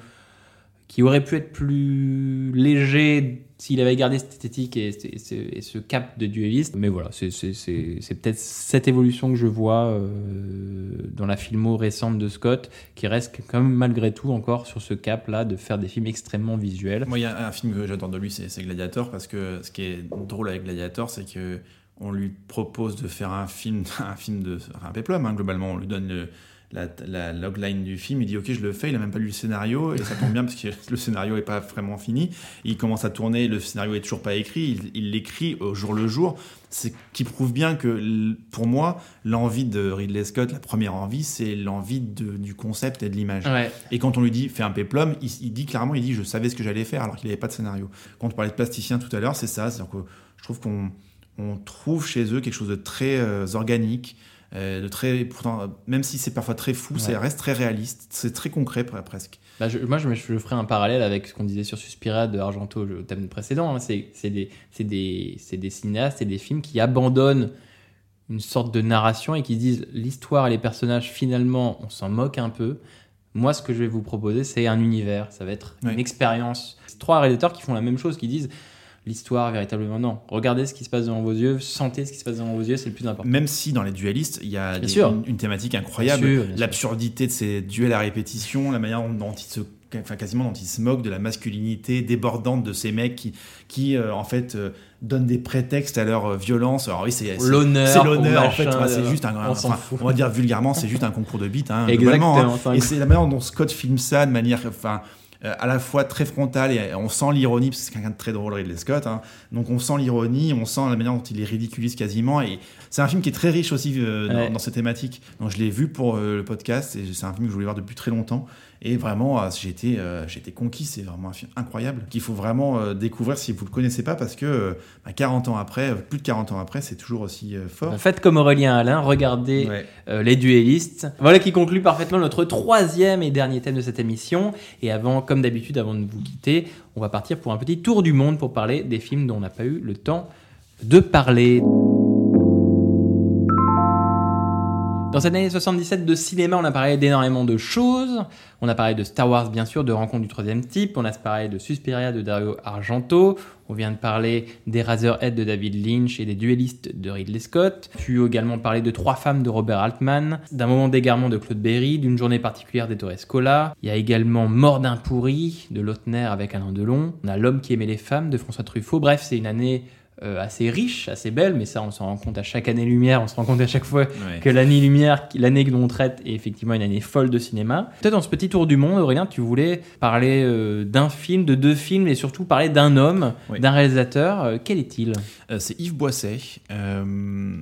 qui auraient pu être plus légers s'il avait gardé cette esthétique et, ce- cap de dueliste. Mais voilà, c'est peut-être cette évolution que je vois euh, dans la filmo récente de Scott, qui reste quand même malgré tout encore sur ce cap-là de faire des films extrêmement visuels. Moi, il y a un film que j'adore de lui, c'est Gladiator, parce que ce qui est drôle avec Gladiator, c'est que on lui propose de faire un film, [LAUGHS] un film de, un péplum, hein, globalement. On lui donne le- la, la logline du film, il dit ok, je le fais. Il a même pas lu le scénario et ça tombe bien parce que le scénario est pas vraiment fini. Il commence à tourner, le scénario est toujours pas écrit. Il- l'écrit au jour le jour. C'est qui prouve bien que pour moi, l'envie de Ridley Scott, la première envie, c'est l'envie du concept et de l'image. Ouais. Et quand on lui dit fais un péplum, il, il dit clairement, il dit je savais ce que j'allais faire alors qu'il n'avait pas de scénario. Quand on parlait de plasticien tout à l'heure, c'est ça. C'est-à-dire que je trouve qu'on on trouve chez eux quelque chose de très euh, organique, de très pourtant même si c'est parfois très fou, ça Ouais. reste très réaliste, c'est très concret pre- presque. Bah, je- moi, je, je ferai un parallèle avec ce qu'on disait sur Suspiria de Argento, le thème précédent. hein. C'est des, des, des cinéastes et des films qui abandonnent une sorte de narration et qui se disent l'histoire et les personnages, finalement, on s'en moque un peu. Moi, ce que je vais vous proposer, c'est un univers. Ça va être une expérience. C'est trois réalisateurs qui font la même chose, qui disent l'histoire, véritablement, non. Regardez ce qui se passe devant vos yeux, sentez ce qui se passe devant vos yeux, c'est le plus important. Même si dans les duellistes, il y a des- une, une thématique incroyable, l'absurdité de ces duels à répétition, la manière dont, ils se enfin quasiment dont ils se moquent de la masculinité débordante de ces mecs qui, qui euh, en fait euh, donnent des prétextes à leur euh, violence. Alors oui, c'est L'honneur, c'est l'honneur en fait. Enfin, c'est juste un, on enfin, on va dire vulgairement, c'est juste un concours de bites. Hein, [LAUGHS] Exactement, hein. c'est un- Et c'est la manière dont Scott filme ça de manière, enfin. Euh, à la fois très frontale et on sent l'ironie parce que c'est quelqu'un de très drôle Ridley Scott hein. donc on sent l'ironie on sent la manière dont il les ridiculise quasiment et c'est un film qui est très riche aussi euh, dans, Ouais. dans ces thématiques donc je l'ai vu pour euh, le podcast et c'est un film que je voulais voir depuis très longtemps et vraiment euh, j'ai été euh, j'ai été conquis c'est vraiment un film incroyable qu'il faut vraiment euh, découvrir si vous le connaissez pas parce que euh, bah, 40 ans après plus de 40 ans après c'est toujours aussi euh, fort Faites comme Aurélien Alain, regardez Ouais. euh, les duellistes. Voilà qui conclut parfaitement notre troisième et dernier thème de cette émission. Et avant, comme d'habitude, avant de vous quitter, on va partir pour un petit tour du monde pour parler des films dont on n'a pas eu le temps de parler. Dans cette année 77 de cinéma, on a parlé d'énormément de choses. On a parlé de Star Wars, bien sûr, de Rencontre du troisième type. On a parlé de Suspiria de Dario Argento. On vient de parler des Razorhead de David Lynch et des Duellistes de Ridley Scott. Puis également parler de Trois femmes de Robert Altman, d'un moment d'égarement de Claude Berry, d'une journée particulière d'Ettore Scola. Il y a également Mort d'un pourri de Lautner avec Alain Delon. On a L'homme qui aimait les femmes de François Truffaut. Bref, c'est une année euh, assez riche, assez belle, mais ça, on s'en rend compte à chaque année lumière. On se rend compte à chaque fois Ouais. que l'année lumière, l'année que l'on traite est effectivement une année folle de cinéma. Peut-être dans ce petit tour du monde, Aurélien, tu voulais parler euh, d'un film, de deux films et surtout parler d'un homme, Oui. d'un réalisateur. Euh, quel est-il? C'est Yves Boisset.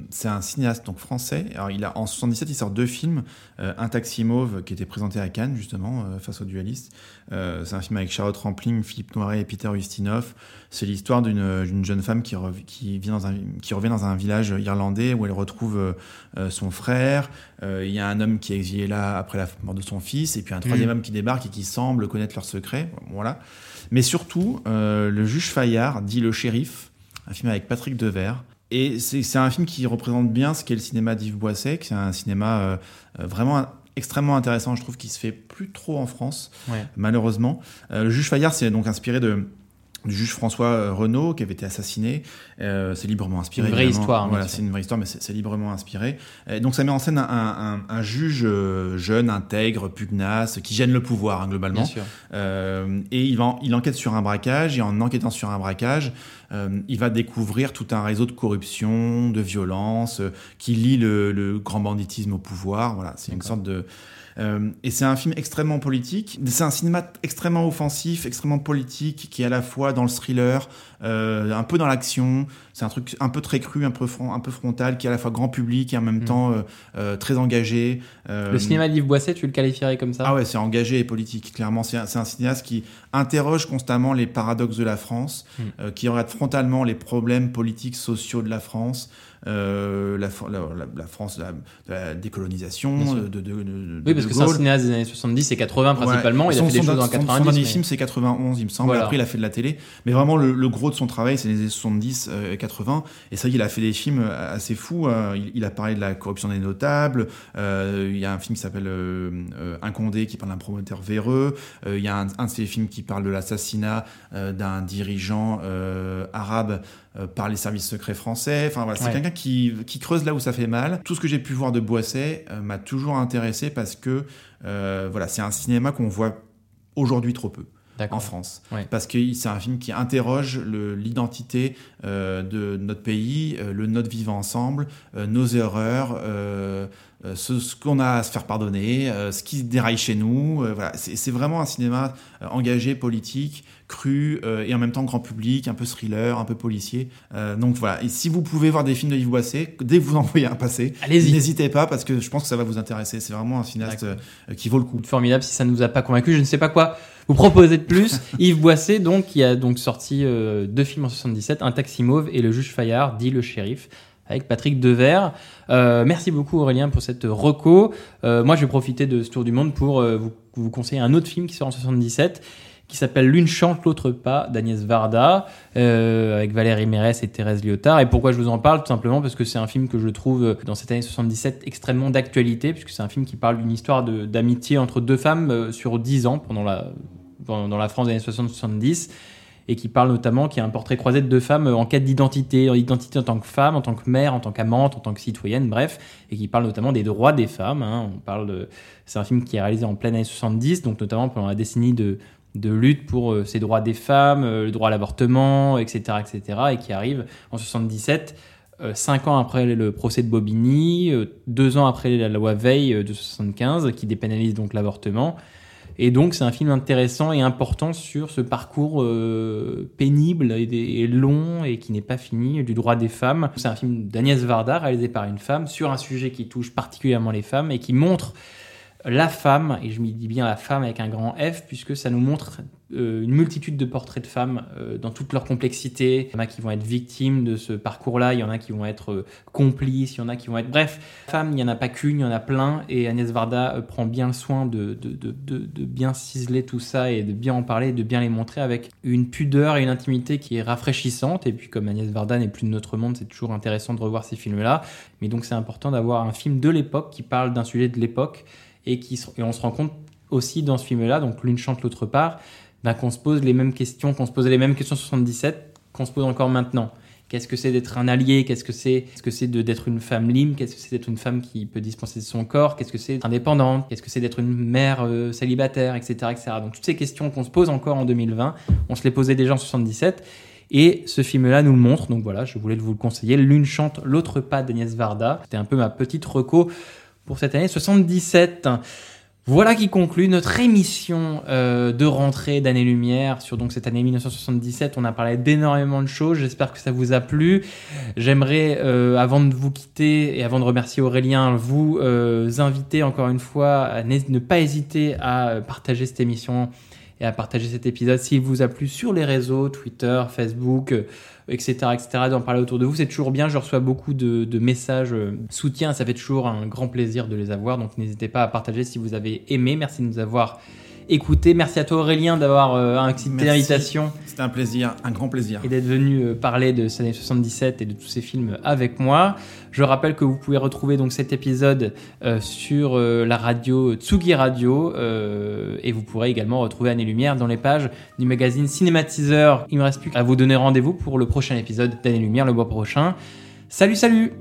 C'est un cinéaste donc français. Alors il a en 77 il sort deux films, un Taxi Mauve qui était présenté à Cannes justement euh, face aux dualistes. Euh, c'est un film avec Charlotte Rampling, Philippe Noiret et Peter Ustinov. C'est l'histoire d'une jeune femme qui, rev- qui vit dans un qui revient dans un village irlandais où elle retrouve euh, euh, son frère. Euh, Il y a un homme qui est exilé là après la mort de son fils et puis un troisième homme qui débarque et qui semble connaître leurs secrets. Voilà. Mais surtout euh, le juge Fayard dit le shérif un film avec Patrick Devers. Et c'est un film qui représente bien ce qu'est le cinéma d'Yves Boisset, qui est un cinéma euh, euh, vraiment extrêmement intéressant, je trouve, qui se fait plus trop en France, Ouais. malheureusement. Euh, le juge Fayard s'est donc inspiré de du juge François Renaud qui avait été assassiné. Euh, c'est librement inspiré. Une vraie évidemment. histoire, hein, Voilà, c'est une vraie histoire, mais c'est librement inspiré. Et donc ça met en scène un, un- un juge jeune, intègre, pugnace, qui gêne le pouvoir hein, globalement. Bien sûr. Euh, et il, va, il enquête sur un braquage, et en enquêtant sur un braquage, euh, il va découvrir tout un réseau de corruption, de violence, euh, qui lie le, le grand banditisme au pouvoir. Voilà, c'est une sorte de... Euh, et c'est un film extrêmement politique. C'est un cinéma extrêmement offensif, extrêmement politique, qui est à la fois dans le thriller, euh, un peu dans l'action. C'est un truc un peu très cru, un peu, front- un peu frontal, qui est à la fois grand public et en même temps euh, très engagé. Le cinéma de Yves Boisset, tu le qualifierais comme ça? Ah ouais, c'est engagé et politique. Clairement, c'est un, un cinéaste qui interroge constamment les paradoxes de la France, Mm. qui regarde frontalement les problèmes politiques, sociaux de la France, euh, la, la, la- France de la, décolonisation, de, de, de- de- Oui, parce que c'est un cinéaste des années 70 et 80 principalement. Ouais. Il a fait des choses en son- 90. Son dernier mais- film, c'est 91, il me semble. Voilà. Après, il a fait de la télé. Mais vraiment, le, le gros de son travail, c'est les années 70, euh, 80. Et ça, il a fait des films euh, assez fous. euh, il, il a parlé de la corruption des notables. Euh, il y a un film qui s'appelle euh, euh, Un Condé, qui parle d'un promoteur véreux. Euh, il y a un, un de ses films qui parle de l'assassinat euh, d'un dirigeant euh, arabe euh, par les services secrets français. Enfin, voilà, c'est Ouais. quelqu'un qui, qui creuse là où ça fait mal. Tout ce que j'ai pu voir de Boisset euh, m'a toujours intéressé parce que euh, voilà, c'est un cinéma qu'on voit aujourd'hui trop peu en. France. Ouais. Parce que c'est un film qui interroge l'identité euh, de notre pays, euh, le notre vivre ensemble, euh, nos erreurs, euh, euh, ce, ce qu'on a à se faire pardonner, euh, ce qui déraille chez nous. euh, voilà. C'est vraiment un cinéma euh, engagé, politique, cru euh, et en même temps grand public, un peu thriller, un peu policier. Euh, donc voilà. Et si vous pouvez voir des films de Yves Boisset, dès que vous [LAUGHS] en voyez un passer, n'hésitez pas parce que je pense que ça va vous intéresser. C'est vraiment un cinéaste euh, qui vaut le coup. Formidable. Si ça ne nous a pas convaincu, je ne sais pas quoi vous proposer de plus. [LAUGHS] Yves Boisset, donc, qui a donc sorti euh, deux films en 77, Un taxi mauve et Le juge Fayard, dit le shérif, avec Patrick Devers. Euh, merci beaucoup Aurélien pour cette reco. Euh, moi, je vais profiter de ce tour du monde pour euh, vous, conseiller un autre film qui sort en 77 qui s'appelle L'une chante, l'autre pas d'Agnès Varda, avec Valérie Mérès et Thérèse Lyotard. Et pourquoi je vous en parle? Tout simplement parce que c'est un film que je trouve, dans cette année 77, extrêmement d'actualité, puisque c'est un film qui parle d'une histoire d'amitié entre deux femmes sur 10 ans, pendant la, dans la France des années 60-70, et qui parle notamment, qui a un portrait croisé de deux femmes euh, en quête d'identité, en identité en tant que femme, en tant que mère, en tant qu'amante, en tant que citoyenne, bref, et qui parle notamment des droits des femmes. hein. On parle de, c'est un film qui est réalisé en pleine année 70, donc notamment pendant la décennie de, de lutte pour euh, ces droits des femmes, euh, le droit à l'avortement, etc., etc., et qui arrive en 77. euh, cinq ans après le procès de Bobigny, deux ans après la loi Veil de 75, qui dépénalise donc l'avortement. Et donc, c'est un film intéressant et important sur ce parcours euh, pénible et, et long et qui n'est pas fini du droit des femmes. C'est un film d'Agnès Varda réalisé par une femme sur un sujet qui touche particulièrement les femmes et qui montre la femme, et je m'y dis bien la femme avec un grand F, puisque ça nous montre euh, une multitude de portraits de femmes euh, dans toute leur complexité. Il y en a qui vont être victimes de ce parcours-là, il y en a qui vont être euh, complices, il y en a qui vont être... Bref, femmes, il n'y en a pas qu'une, il y en a plein, et Agnès Varda prend bien soin de, bien ciseler tout ça et de bien en parler, de bien les montrer avec une pudeur et une intimité qui est rafraîchissante. Et puis comme Agnès Varda n'est plus de notre monde, c'est toujours intéressant de revoir ces films-là. Mais donc c'est important d'avoir un film de l'époque qui parle d'un sujet de l'époque et, qui, et on se rend compte aussi dans ce film-là, donc l'une chante l'autre part, ben, qu'on se pose les mêmes questions, qu'on se posait les mêmes questions en 77, qu'on se pose encore maintenant. Qu'est-ce que c'est d'être un allié? Qu'est-ce que c'est Qu'est-ce que c'est d'être une femme libre? Qu'est-ce que c'est d'être une femme qui peut dispenser de son corps? Qu'est-ce que c'est d'être indépendante? Qu'est-ce que c'est d'être une mère euh, célibataire, etc., etc. Donc toutes ces questions qu'on se pose encore en 2020, on se les posait déjà en 77. Et ce film-là nous le montre, donc voilà, je voulais vous le conseiller. L'une chante, l'autre pas d'Agnès Varda. C'était un peu ma petite reco pour cette année 77. Voilà qui conclut notre émission euh, de rentrée d'année-lumière sur donc cette année 1977. On a parlé d'énormément de choses. J'espère que ça vous a plu. J'aimerais, euh, avant de vous quitter et avant de remercier Aurélien, vous euh, inviter encore une fois à ne pas hésiter à partager cette émission et à partager cet épisode s'il vous a plu sur les réseaux, Twitter, Facebook, euh, etc., etc., d'en parler autour de vous. C'est toujours bien. Je reçois beaucoup de, de messages euh, soutien. Ça fait toujours un grand plaisir de les avoir. Donc n'hésitez pas à partager si vous avez aimé. Merci de nous avoir écouté. Merci à toi Aurélien d'avoir euh, accepté Merci. l'invitation C'était un plaisir, un grand plaisir. et d'être venu euh, parler de ces années 77 et de tous ces films avec moi. Je rappelle que vous pouvez retrouver donc cet épisode euh, sur euh, la radio Tsugi Radio euh, et vous pourrez également retrouver Année Lumière dans les pages du magazine Cinématiseur. Il me reste plus qu'à vous donner rendez-vous pour le prochain épisode d'Année Lumière le mois prochain. Salut, salut